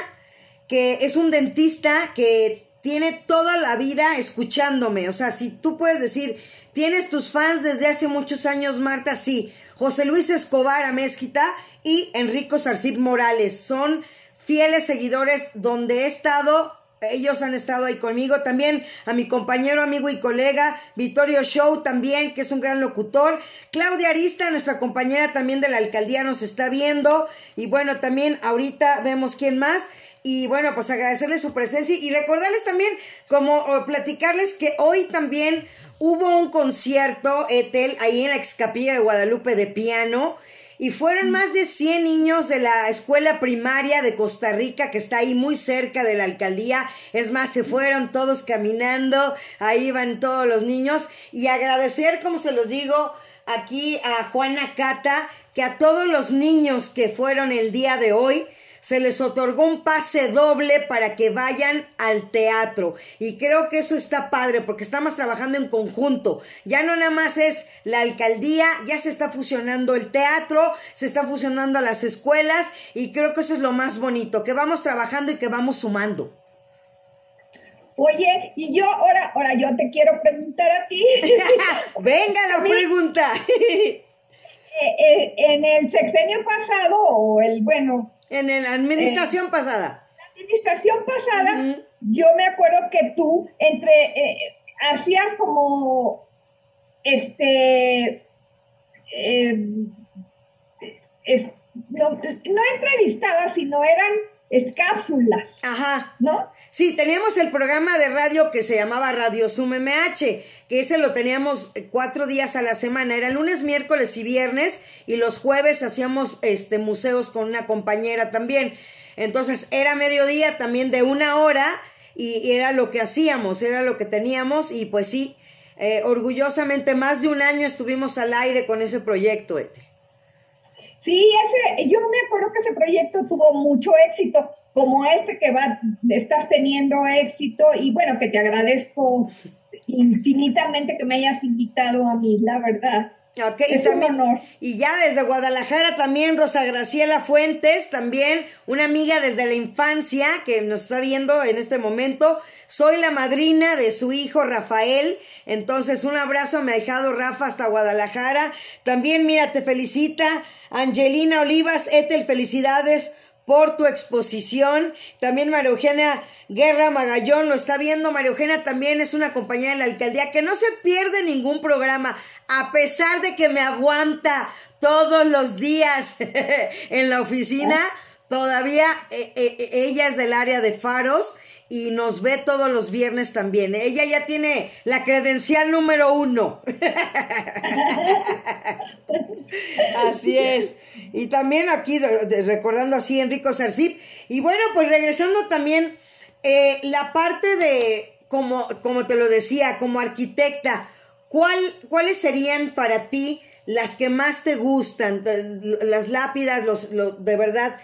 S2: que es un dentista que tiene toda la vida escuchándome. O sea, si tú puedes decir, tienes tus fans desde hace muchos años, Marta, sí. José Luis Escobar Amezquita y Enrico Sarcip Morales son fieles seguidores donde he estado. Ellos han estado ahí conmigo. También a mi compañero, amigo y colega, Vittorio Show también, que es un gran locutor. Claudia Arista, nuestra compañera también de la alcaldía, nos está viendo. Y bueno, también ahorita vemos quién más. Y bueno, pues agradecerles su presencia y recordarles también, como platicarles que hoy también hubo un concierto, Etel, ahí en la excapilla de Guadalupe de piano. Y fueron más de 100 niños de la escuela primaria de Costa Rica, que está ahí muy cerca de la alcaldía. Es más, se fueron todos caminando, ahí van todos los niños. Y agradecer, como se los digo, aquí a Juana Cata, que a todos los niños que fueron el día de hoy, se les otorgó un pase doble para que vayan al teatro. Y creo que eso está padre porque estamos trabajando en conjunto. Ya no nada más es la alcaldía, ya se está fusionando el teatro, se está fusionando las escuelas y creo que eso es lo más bonito, que vamos trabajando y que vamos sumando.
S3: Oye, y yo ahora, ahora yo te quiero preguntar a ti. [LAUGHS]
S2: Venga la pregunta. [LAUGHS]
S3: Eh, eh, en el sexenio pasado, o el, bueno,
S2: en la administración eh, pasada.
S3: La administración pasada, yo me acuerdo que tú entre eh, hacías como este eh, no, no entrevistabas, sino eran es cápsulas.
S2: Ajá.
S3: ¿No?
S2: Sí, teníamos el programa de radio que se llamaba Radio Sum MH, que ese lo teníamos eh, cuatro días a la semana. Era lunes, miércoles y viernes, y los jueves hacíamos este museos con una compañera también. Entonces era mediodía también de una hora, y, era lo que hacíamos, era lo que teníamos, y pues sí, eh, orgullosamente más de un año estuvimos al aire con ese proyecto, Ethel.
S3: Sí, ese, yo me acuerdo que ese proyecto tuvo mucho éxito, como este que va, estás teniendo éxito, y bueno, que te agradezco infinitamente que me hayas invitado a mí, la verdad.
S2: es un honor. Y ya desde Guadalajara también, Rosa Graciela Fuentes, también una amiga desde la infancia que nos está viendo en este momento. Soy la madrina de su hijo Rafael. Entonces, un abrazo, me ha dejado Rafa hasta Guadalajara. También, mira, te felicita Angelina Olivas, Etel, felicidades por tu exposición. También María Eugenia Guerra Magallón lo está viendo. María Eugenia también es una compañera de la alcaldía que no se pierde ningún programa, a pesar de que me aguanta todos los días [LAUGHS] en la oficina. Todavía eh, eh, ella es del área de faros y nos ve todos los viernes también. Ella ya tiene la credencial número uno. [LAUGHS] así es. Y también aquí recordando así Enrico Sarcip. Y bueno, pues regresando también eh, la parte de, como, como te lo decía, como arquitecta, ¿cuál, ¿cuáles serían para ti las que más te gustan? Las lápidas, los, de verdad,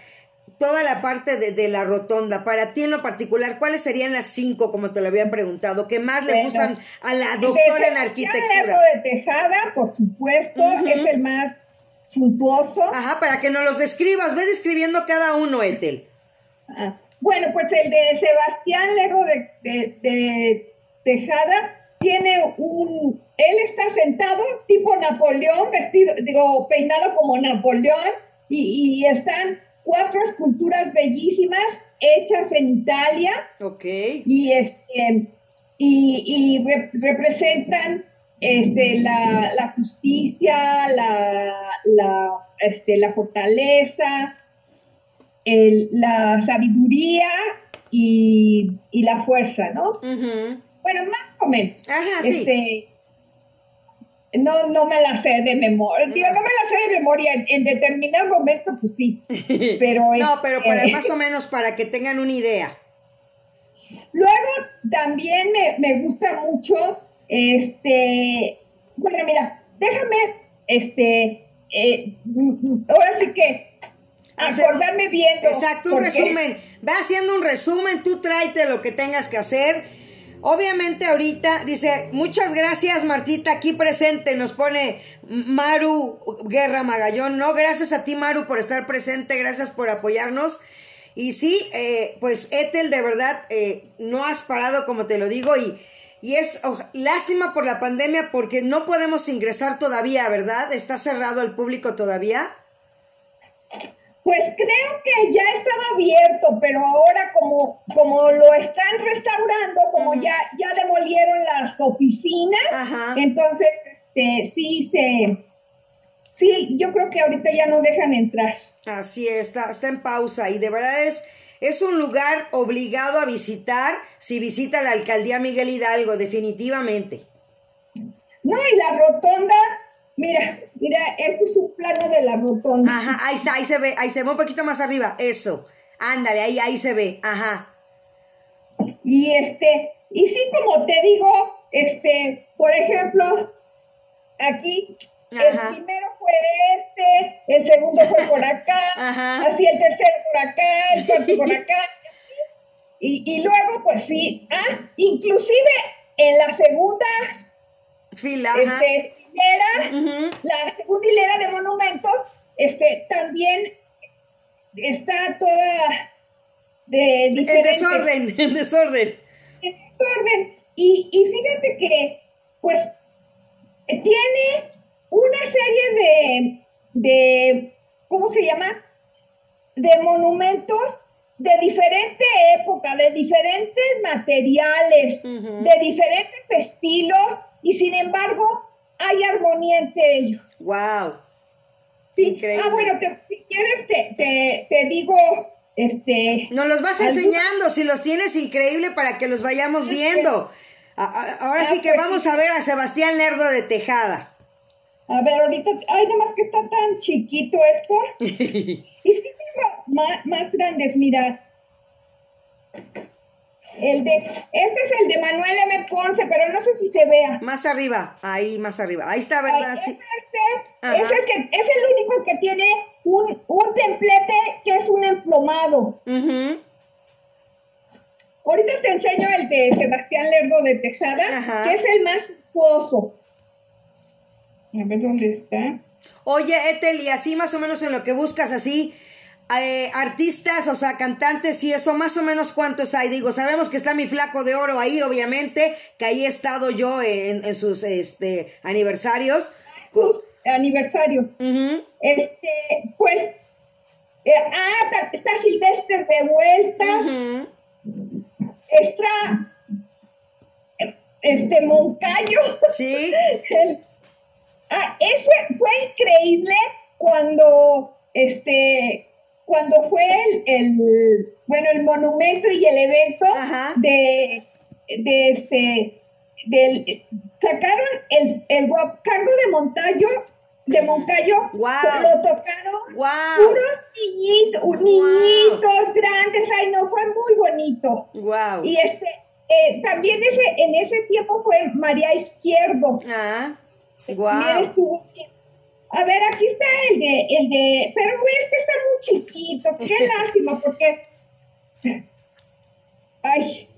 S2: toda la parte de, la rotonda, para ti en lo particular, ¿cuáles serían las cinco, como te lo había preguntado, que más le gustan a la doctora en arquitectura?
S3: El de Tejada, por supuesto, es el más suntuoso.
S2: Ajá, para que nos los describas, ve describiendo cada uno, Etel.
S3: Ah, bueno, pues el de Sebastián Lerdo de, Tejada tiene un, él está sentado tipo Napoleón, vestido, digo, peinado como Napoleón, y, y están cuatro esculturas bellísimas hechas en Italia.
S2: Ok.
S3: Y, este, y, representan este, la, justicia, la, este, la fortaleza, la sabiduría y, la fuerza, ¿no? Bueno, más o menos.
S2: Ajá, sí.
S3: Este, no, no me la sé de memoria. Digo, no me la sé de memoria. En, determinado momento, pues sí. [LAUGHS] Pero
S2: no, pero para, más o menos para que tengan una idea.
S3: Luego también me, gusta mucho, este, bueno, mira, déjame, este, eh, ahora sí que acordarme bien.
S2: Exacto, un resumen. Ve haciendo un resumen, tú tráete lo que tengas que hacer Obviamente ahorita dice, muchas gracias Martita, aquí presente, nos pone Maru Guerra Magallón. No, gracias a ti Maru por estar presente, gracias por apoyarnos. Y sí, eh, pues Etel, de verdad, eh, no has parado como te lo digo y, y es lástima por la pandemia porque no podemos ingresar todavía, ¿verdad? Está cerrado el público todavía.
S3: Pues creo que ya estaba abierto, pero ahora como, como lo están restaurando, como ya, ya demolieron las oficinas, entonces este, sí se... Sí, yo creo que ahorita ya no dejan entrar.
S2: Así está, está en pausa y de verdad es, es un lugar obligado a visitar si visita la alcaldía Miguel Hidalgo, definitivamente.
S3: No, y la rotonda, mira, mira, este es un plano de la rotonda.
S2: Ajá, ahí está, ahí se ve, ahí se ve un poquito más arriba, eso. Ándale, ahí, ahí se ve, ajá.
S3: Y este, y sí, como te digo, este, por ejemplo, aquí el primero fue este, el segundo fue por acá, [LAUGHS] así el tercero por acá, el cuarto por [LAUGHS] acá. Y, y luego, pues sí, ah, inclusive en la segunda
S2: fila,
S3: este, hilera, la segunda hilera de monumentos, este, también está toda de.
S2: En desorden, [LAUGHS] en desorden.
S3: En desorden. Y, y fíjate que, pues, tiene una serie de, de, ¿cómo se llama? De monumentos de diferente época, de diferentes materiales, de diferentes estilos, y sin embargo hay armonía entre ellos.
S2: ¡Wow!
S3: Increíble. Ah, bueno, si quieres te, te, digo, este...
S2: Nos los vas enseñando, si los tienes, increíble para que los vayamos viendo. Ahora sí que pues vamos a ver a Sebastián Lerdo de Tejada.
S3: A ver, ahorita, ay, más que está tan chiquito esto. [LAUGHS] y sí tengo más, más grandes, mira. El de, este es el de Manuel M. Ponce, pero no sé si se vea.
S2: Más arriba, ahí, más arriba. Ahí está, ¿verdad?
S3: sí. Este es el, que, es el único que tiene un, un templete que es un emplomado. Ahorita te enseño el de Sebastián Lerdo de Tejada, que es el más suoso. A ver dónde está.
S2: Oye, Etel, y así más o menos en lo que buscas, así, eh, artistas, o sea, cantantes y eso, más o menos cuántos hay. Digo, sabemos que está mi flaco de oro ahí, obviamente, que ahí he estado yo en, sus este, aniversarios.
S3: Sus aniversarios. Este, pues, eh, ah, está Silvestre de vuelta. Está este Moncayo.
S2: Sí. [LAUGHS]
S3: Ah, ese fue increíble cuando, este, cuando fue el, bueno, el monumento y el evento de, de este, del, sacaron el, el guapango de Montayo, de Moncayo, lo tocaron puros niñitos, niñitos grandes, ay no, fue muy bonito.
S2: Wow.
S3: Y este, eh, también ese, en ese tiempo fue María Izquierdo.
S2: Ah.
S3: Wow. A ver, aquí está el de, el de, pero este está muy chiquito, qué [LAUGHS] lástima, porque, ay,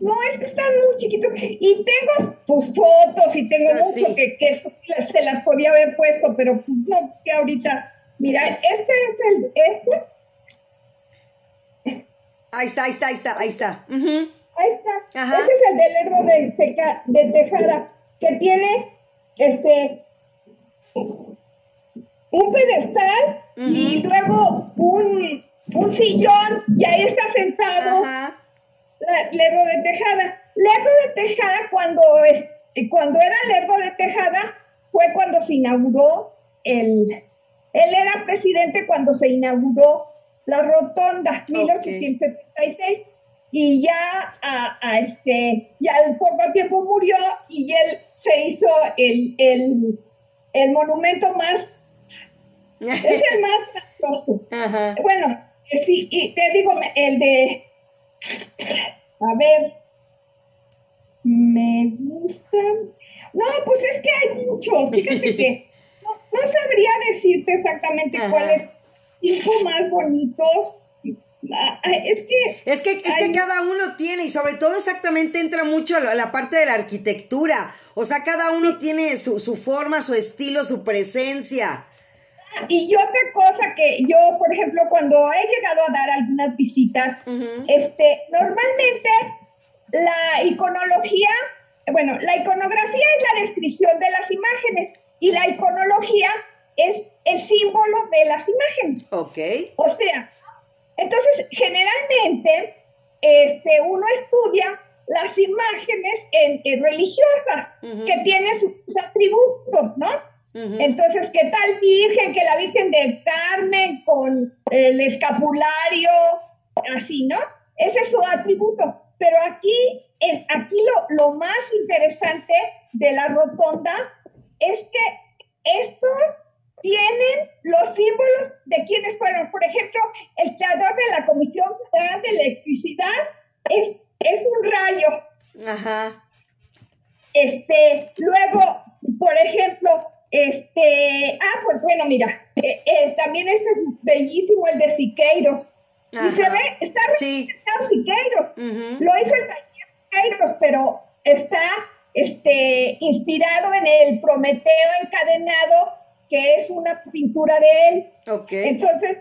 S3: no, este está muy chiquito, y tengo, pues, fotos, y tengo ah, mucho que, que se las podía haber puesto, pero pues no, que ahorita, mira, este es el, este.
S2: Ahí está, ahí está, ahí está, ahí está.
S3: Ahí está. Este es el del Lerdo de, de Tejada que tiene este un pedestal y luego un, un, sillón y ahí está sentado Lerdo de Tejada. Lerdo de Tejada cuando, es, cuando era Lerdo de Tejada fue cuando se inauguró el... Él era presidente cuando se inauguró la rotonda, 1876 y ya a, este, ya al poco tiempo murió y él se hizo el, el, el monumento más, es el [LAUGHS] más gracioso. Bueno, sí, y te digo, el de, a ver, me gustan, no, pues es que hay muchos, fíjate que [LAUGHS] no, no sabría decirte exactamente cuáles cinco más bonitos, es que,
S2: es que, es que cada uno tiene, y sobre todo exactamente entra mucho la, la parte de la arquitectura. O sea, cada uno tiene su, su, forma, su estilo, su presencia.
S3: Y otra cosa que yo, por ejemplo, cuando he llegado a dar algunas visitas, este, normalmente la iconología, bueno, la iconografía es la descripción de las imágenes y la iconología es el símbolo de las imágenes.
S2: Ok.
S3: O sea, entonces, generalmente, este, uno estudia las imágenes en, religiosas que tienen sus, atributos, ¿no? Entonces, ¿qué tal Virgen? Que la Virgen del Carmen con con el escapulario, así, ¿no? Ese es su atributo. Pero aquí, aquí lo, lo más interesante de la rotonda es que estos tienen los símbolos de quienes fueron. Por ejemplo, el creador de la Comisión Federal de Electricidad es, es un rayo. Ajá. Este, luego, por ejemplo, este, ah, pues bueno, mira, eh, eh, también este es bellísimo, el de Siqueiros. Y se ve, está representado Siqueiros. Lo hizo el taller Siqueiros, pero está este, inspirado en el Prometeo encadenado que es una pintura de él. Ok. Entonces,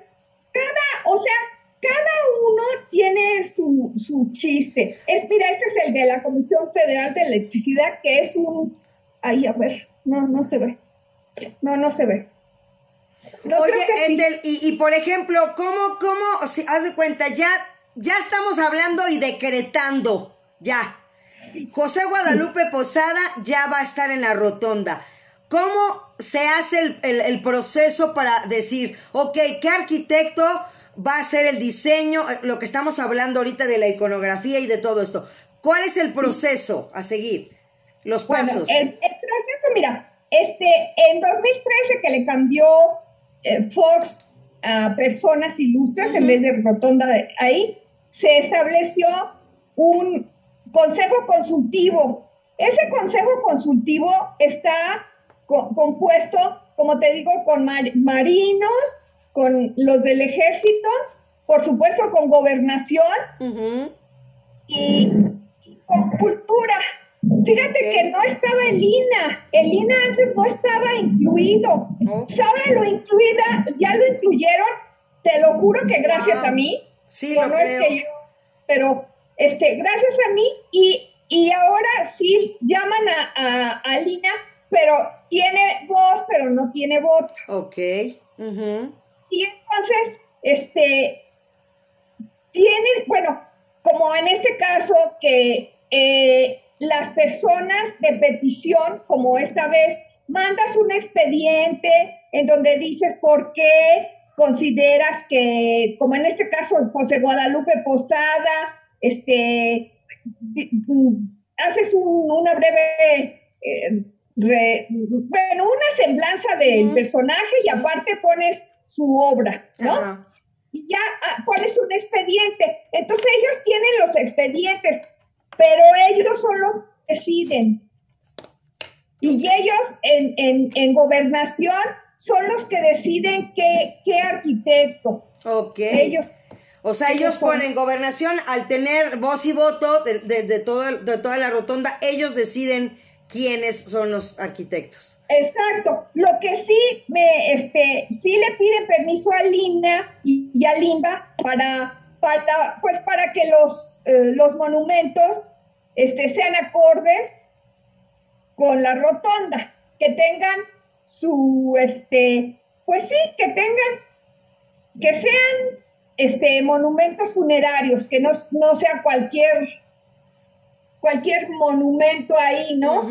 S3: cada, o sea, cada uno tiene su, chiste. Es, mira, este es el de la Comisión Federal de Electricidad, que es un, ahí, a ver, no, no se ve. No, no se ve.
S2: Oye, y, por ejemplo, ¿cómo, cómo, si haz de cuenta, ya, ya estamos hablando y decretando, ya. José Guadalupe Posada ya va a estar en la rotonda. ¿Cómo se hace el, proceso para decir, ok, ¿qué arquitecto va a hacer el diseño? Eh, lo que estamos hablando ahorita de la iconografía y de todo esto. ¿Cuál es el proceso a seguir? Los pasos.
S3: el, proceso, mira, este, en 2013 que le cambió eh, Fox a personas ilustres en vez de rotonda ahí, se estableció un consejo consultivo. Ese consejo consultivo está compuesto, como te digo, con marinos, con los del ejército, por supuesto con gobernación y, con cultura. Fíjate que no estaba el INA, el INA antes no estaba incluido. Ahora lo incluida, ya lo incluyeron, te lo juro que gracias a mí.
S2: Sí, lo creo.
S3: pero este, gracias a mí y, y ahora sí llaman a, a, al INA pero tiene voz, pero no tiene voto.
S2: Ok.
S3: Y entonces, este, tienen, bueno, como en este caso que eh, las personas de petición, como esta vez, mandas un expediente en donde dices por qué consideras que, como en este caso José Guadalupe Posada, este, haces una breve eh, bueno, una semblanza del personaje y aparte pones su obra, ¿no? Y ya ah, pones un expediente. Entonces ellos tienen los expedientes, pero ellos son los que deciden. Y ellos en, en, gobernación son los que deciden qué, qué arquitecto.
S2: Ok. Ellos, o sea, ellos, ponen gobernación al tener voz y voto de, de, de toda la rotonda, ellos deciden quiénes son los arquitectos.
S3: Exacto. Lo que sí me, este, sí le pide permiso a Linda y, a Limba para, para, pues para que los, eh, los monumentos este, sean acordes con la rotonda, que tengan su, este, pues sí, que tengan, que sean, este, monumentos funerarios, que no, no sea cualquier cualquier monumento ahí, ¿no?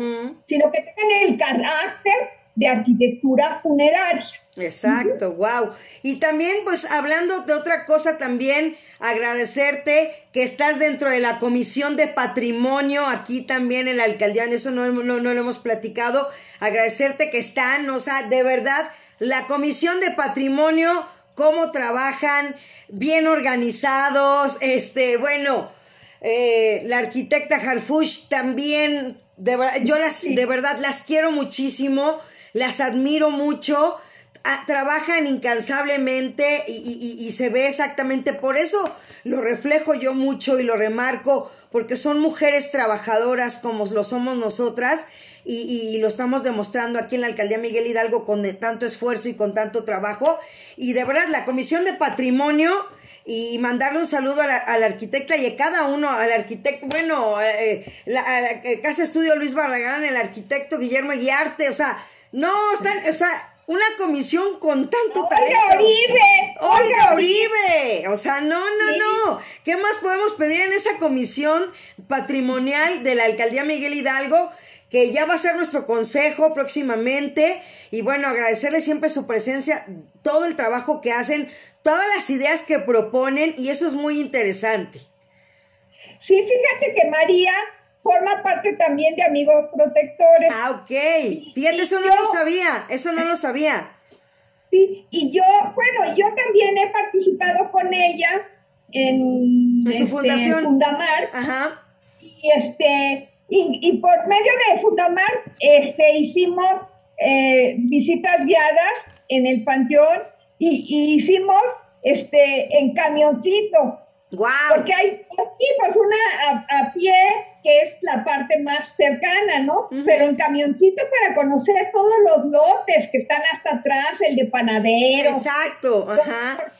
S3: Sino que tengan el carácter de arquitectura funeraria.
S2: Exacto, wow. Y también, pues hablando de otra cosa también, agradecerte que estás dentro de la Comisión de Patrimonio, aquí también en la alcaldía, en eso no, no, no lo hemos platicado, agradecerte que están, o sea, de verdad, la Comisión de Patrimonio, cómo trabajan, bien organizados, este, bueno, eh, la arquitecta Harfush también, de, yo las, de verdad las quiero muchísimo, las admiro mucho, trabajan incansablemente y, se ve exactamente por eso lo reflejo yo mucho y lo remarco porque son mujeres trabajadoras como lo somos nosotras y, lo estamos demostrando aquí en la alcaldía Miguel Hidalgo con tanto esfuerzo y con tanto trabajo. Y de verdad la comisión de patrimonio y mandarle un saludo a la, arquitecta y a cada uno, al arquitecto, bueno, eh, la, eh, Casa Estudio Luis Barragán, el arquitecto Guillermo Guiarte, o sea, no, están, o sea, una comisión con tanto talento.
S3: ¡Olga Oribe!
S2: ¡Olga Oribe! O sea, no, no, no. ¿Qué más podemos pedir en esa comisión patrimonial de la alcaldía Miguel Hidalgo? Que ya va a ser nuestro consejo próximamente. Y bueno, agradecerle siempre su presencia, todo el trabajo que hacen, todas las ideas que proponen, y eso es muy interesante.
S3: Sí, fíjate que María forma parte también de Amigos Protectores.
S2: Ah, ok. Fíjate, eso no lo sabía, eso no lo sabía.
S3: Sí, y yo, bueno, yo también he participado con ella en,
S2: su
S3: este,
S2: fundación.
S3: Fundamar.
S2: Ajá.
S3: Y este, y, por medio de Fundamar, este, hicimos eh, visitas guiadas en el panteón y, hicimos este en camioncito.
S2: Wow.
S3: Porque hay dos tipos, una a, pie, que es la parte más cercana, ¿no? Pero en camioncito para conocer todos los lotes que están hasta atrás, el de panadero.
S2: Exacto, ajá.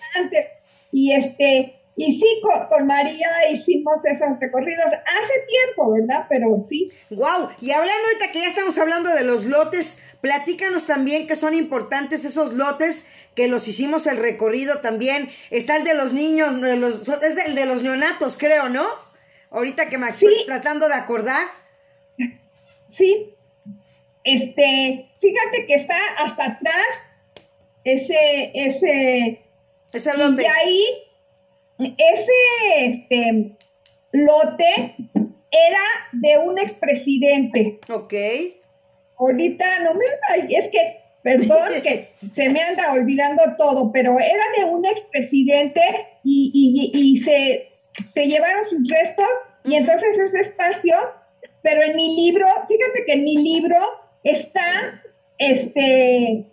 S3: Y este, y sí, con, María hicimos esos recorridos hace tiempo, ¿verdad? Pero sí.
S2: Wow. Y hablando ahorita que ya estamos hablando de los lotes, platícanos también que son importantes esos lotes que los hicimos el recorrido también. Está el de los niños, de los, es el de los neonatos, creo, ¿no? Ahorita que me estoy tratando de acordar.
S3: Sí. Este, fíjate que está hasta atrás ese, ese.
S2: Ese lote.
S3: Y ahí ese este, lote era de un expresidente.
S2: Ok.
S3: Ahorita no me... Es que, perdón, [LAUGHS] que se me anda olvidando todo, pero era de un expresidente y, y, se, se llevaron sus restos y entonces ese espacio, pero en mi libro, fíjate que en mi libro está este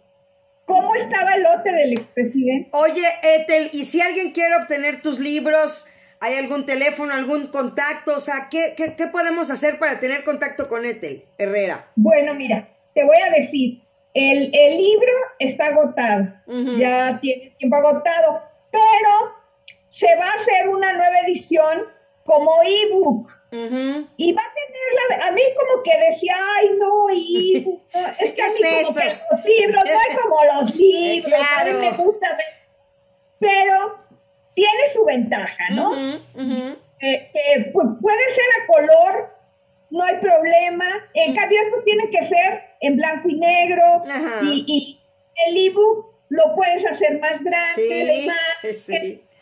S3: ¿Cómo estaba el lote del expresidente?
S2: Oye, Ethel, ¿y si alguien quiere obtener tus libros? ¿Hay algún teléfono, algún contacto? O sea, ¿qué, qué, podemos hacer para tener contacto con Ethel Herrera?
S3: Bueno, mira, te voy a decir, el, libro está agotado, ya tiene tiempo agotado, pero se va a hacer una nueva edición como ebook. Y va a tener a mí como que decía, ay no, ebook, [LAUGHS] es que a mí como que los libros, no es [LAUGHS] como los libros, a mí me gusta ver, pero tiene su ventaja, ¿no? Eh, eh, pues puede ser a color, no hay problema, en cambio estos tienen que ser en blanco y negro, y, el ebook lo puedes hacer más grande, más,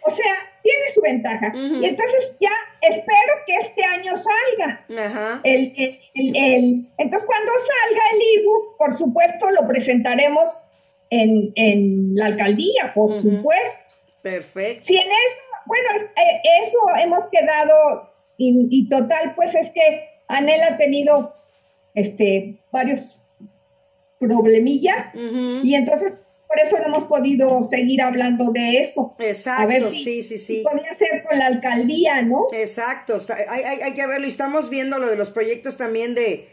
S3: o sea, tiene su ventaja. Y entonces ya espero que este año salga. Ajá. El, entonces, cuando salga el ebook, por supuesto, lo presentaremos en, la alcaldía, por supuesto.
S2: Perfecto.
S3: Si en eso, bueno, eh, eso hemos quedado, y, total, pues es que Anel ha tenido este, varios problemillas, y entonces por eso no hemos podido seguir hablando de eso.
S2: Exacto, a ver sí, sí, sí.
S3: Podría ser con la alcaldía, ¿no?
S2: Exacto, hay, hay, que verlo y estamos viendo lo de los proyectos también de,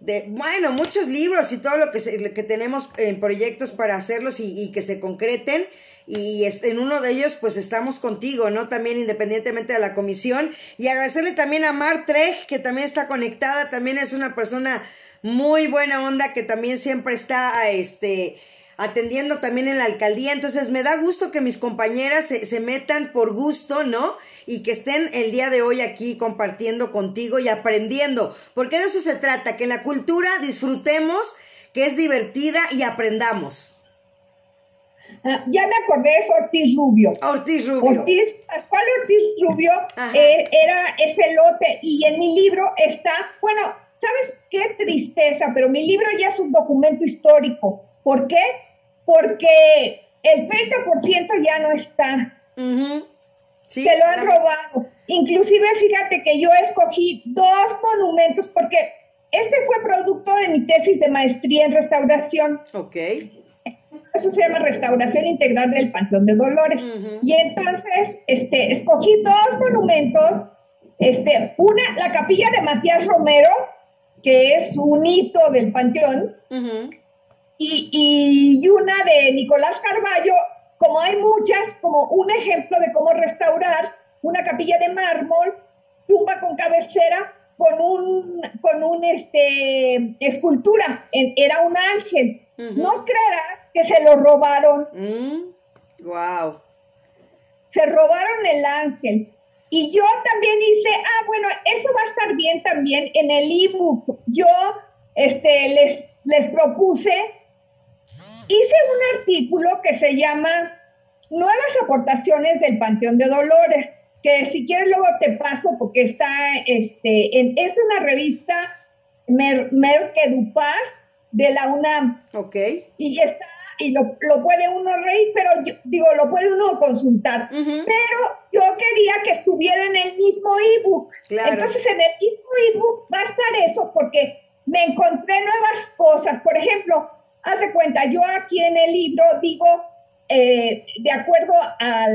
S2: de bueno, muchos libros y todo lo que, que tenemos en proyectos para hacerlos y, que se concreten. Y en uno de ellos, pues estamos contigo, ¿no? También independientemente de la comisión. Y agradecerle también a Mar Trej, que también está conectada, también es una persona muy buena onda, que también siempre está, este, atendiendo también en la alcaldía. Entonces me da gusto que mis compañeras se, metan por gusto, ¿no? Y que estén el día de hoy aquí compartiendo contigo y aprendiendo. Porque de eso se trata, que la cultura disfrutemos, que es divertida y aprendamos.
S3: Ah, ya me acordé, es Ortiz Rubio.
S2: Ortiz Rubio.
S3: Ortiz, Pascual Ortiz Rubio eh, era ese lote y en mi libro está, bueno, ¿sabes qué tristeza? Pero mi libro ya es un documento histórico. ¿Por qué? Porque el 30% ya no está. Se lo han robado. Inclusive, fíjate que yo escogí dos monumentos porque este fue producto de mi tesis de maestría en restauración.
S2: Ok.
S3: Eso se llama restauración integral del Panteón de Dolores. Y entonces, este, escogí dos monumentos. Este, una, la capilla de Matías Romero, que es un hito del panteón y, y, una de Nicolás Carballo, como hay muchas, como un ejemplo de cómo restaurar una capilla de mármol, tumba con cabecera, con un, con un este, escultura, era un ángel. No creerás que se lo robaron.
S2: Wow. Mm,
S3: se robaron el ángel. Y yo también hice, ah, bueno, eso va a estar bien también en el ebook. Yo este, les, les propuse, hice un artículo que se llama Nuevas aportaciones del Panteón de Dolores, que si quieres luego te paso porque está, este, en, es una revista Mer, Merquedupaz de la UNAM.
S2: Ok.
S3: Y está y lo, puede uno reír, pero yo, digo, lo puede uno consultar. Pero yo quería que estuviera en el mismo ebook. Entonces, en el mismo ebook va a estar eso, porque me encontré nuevas cosas. Por ejemplo, haz de cuenta, yo aquí en el libro digo, eh, de acuerdo al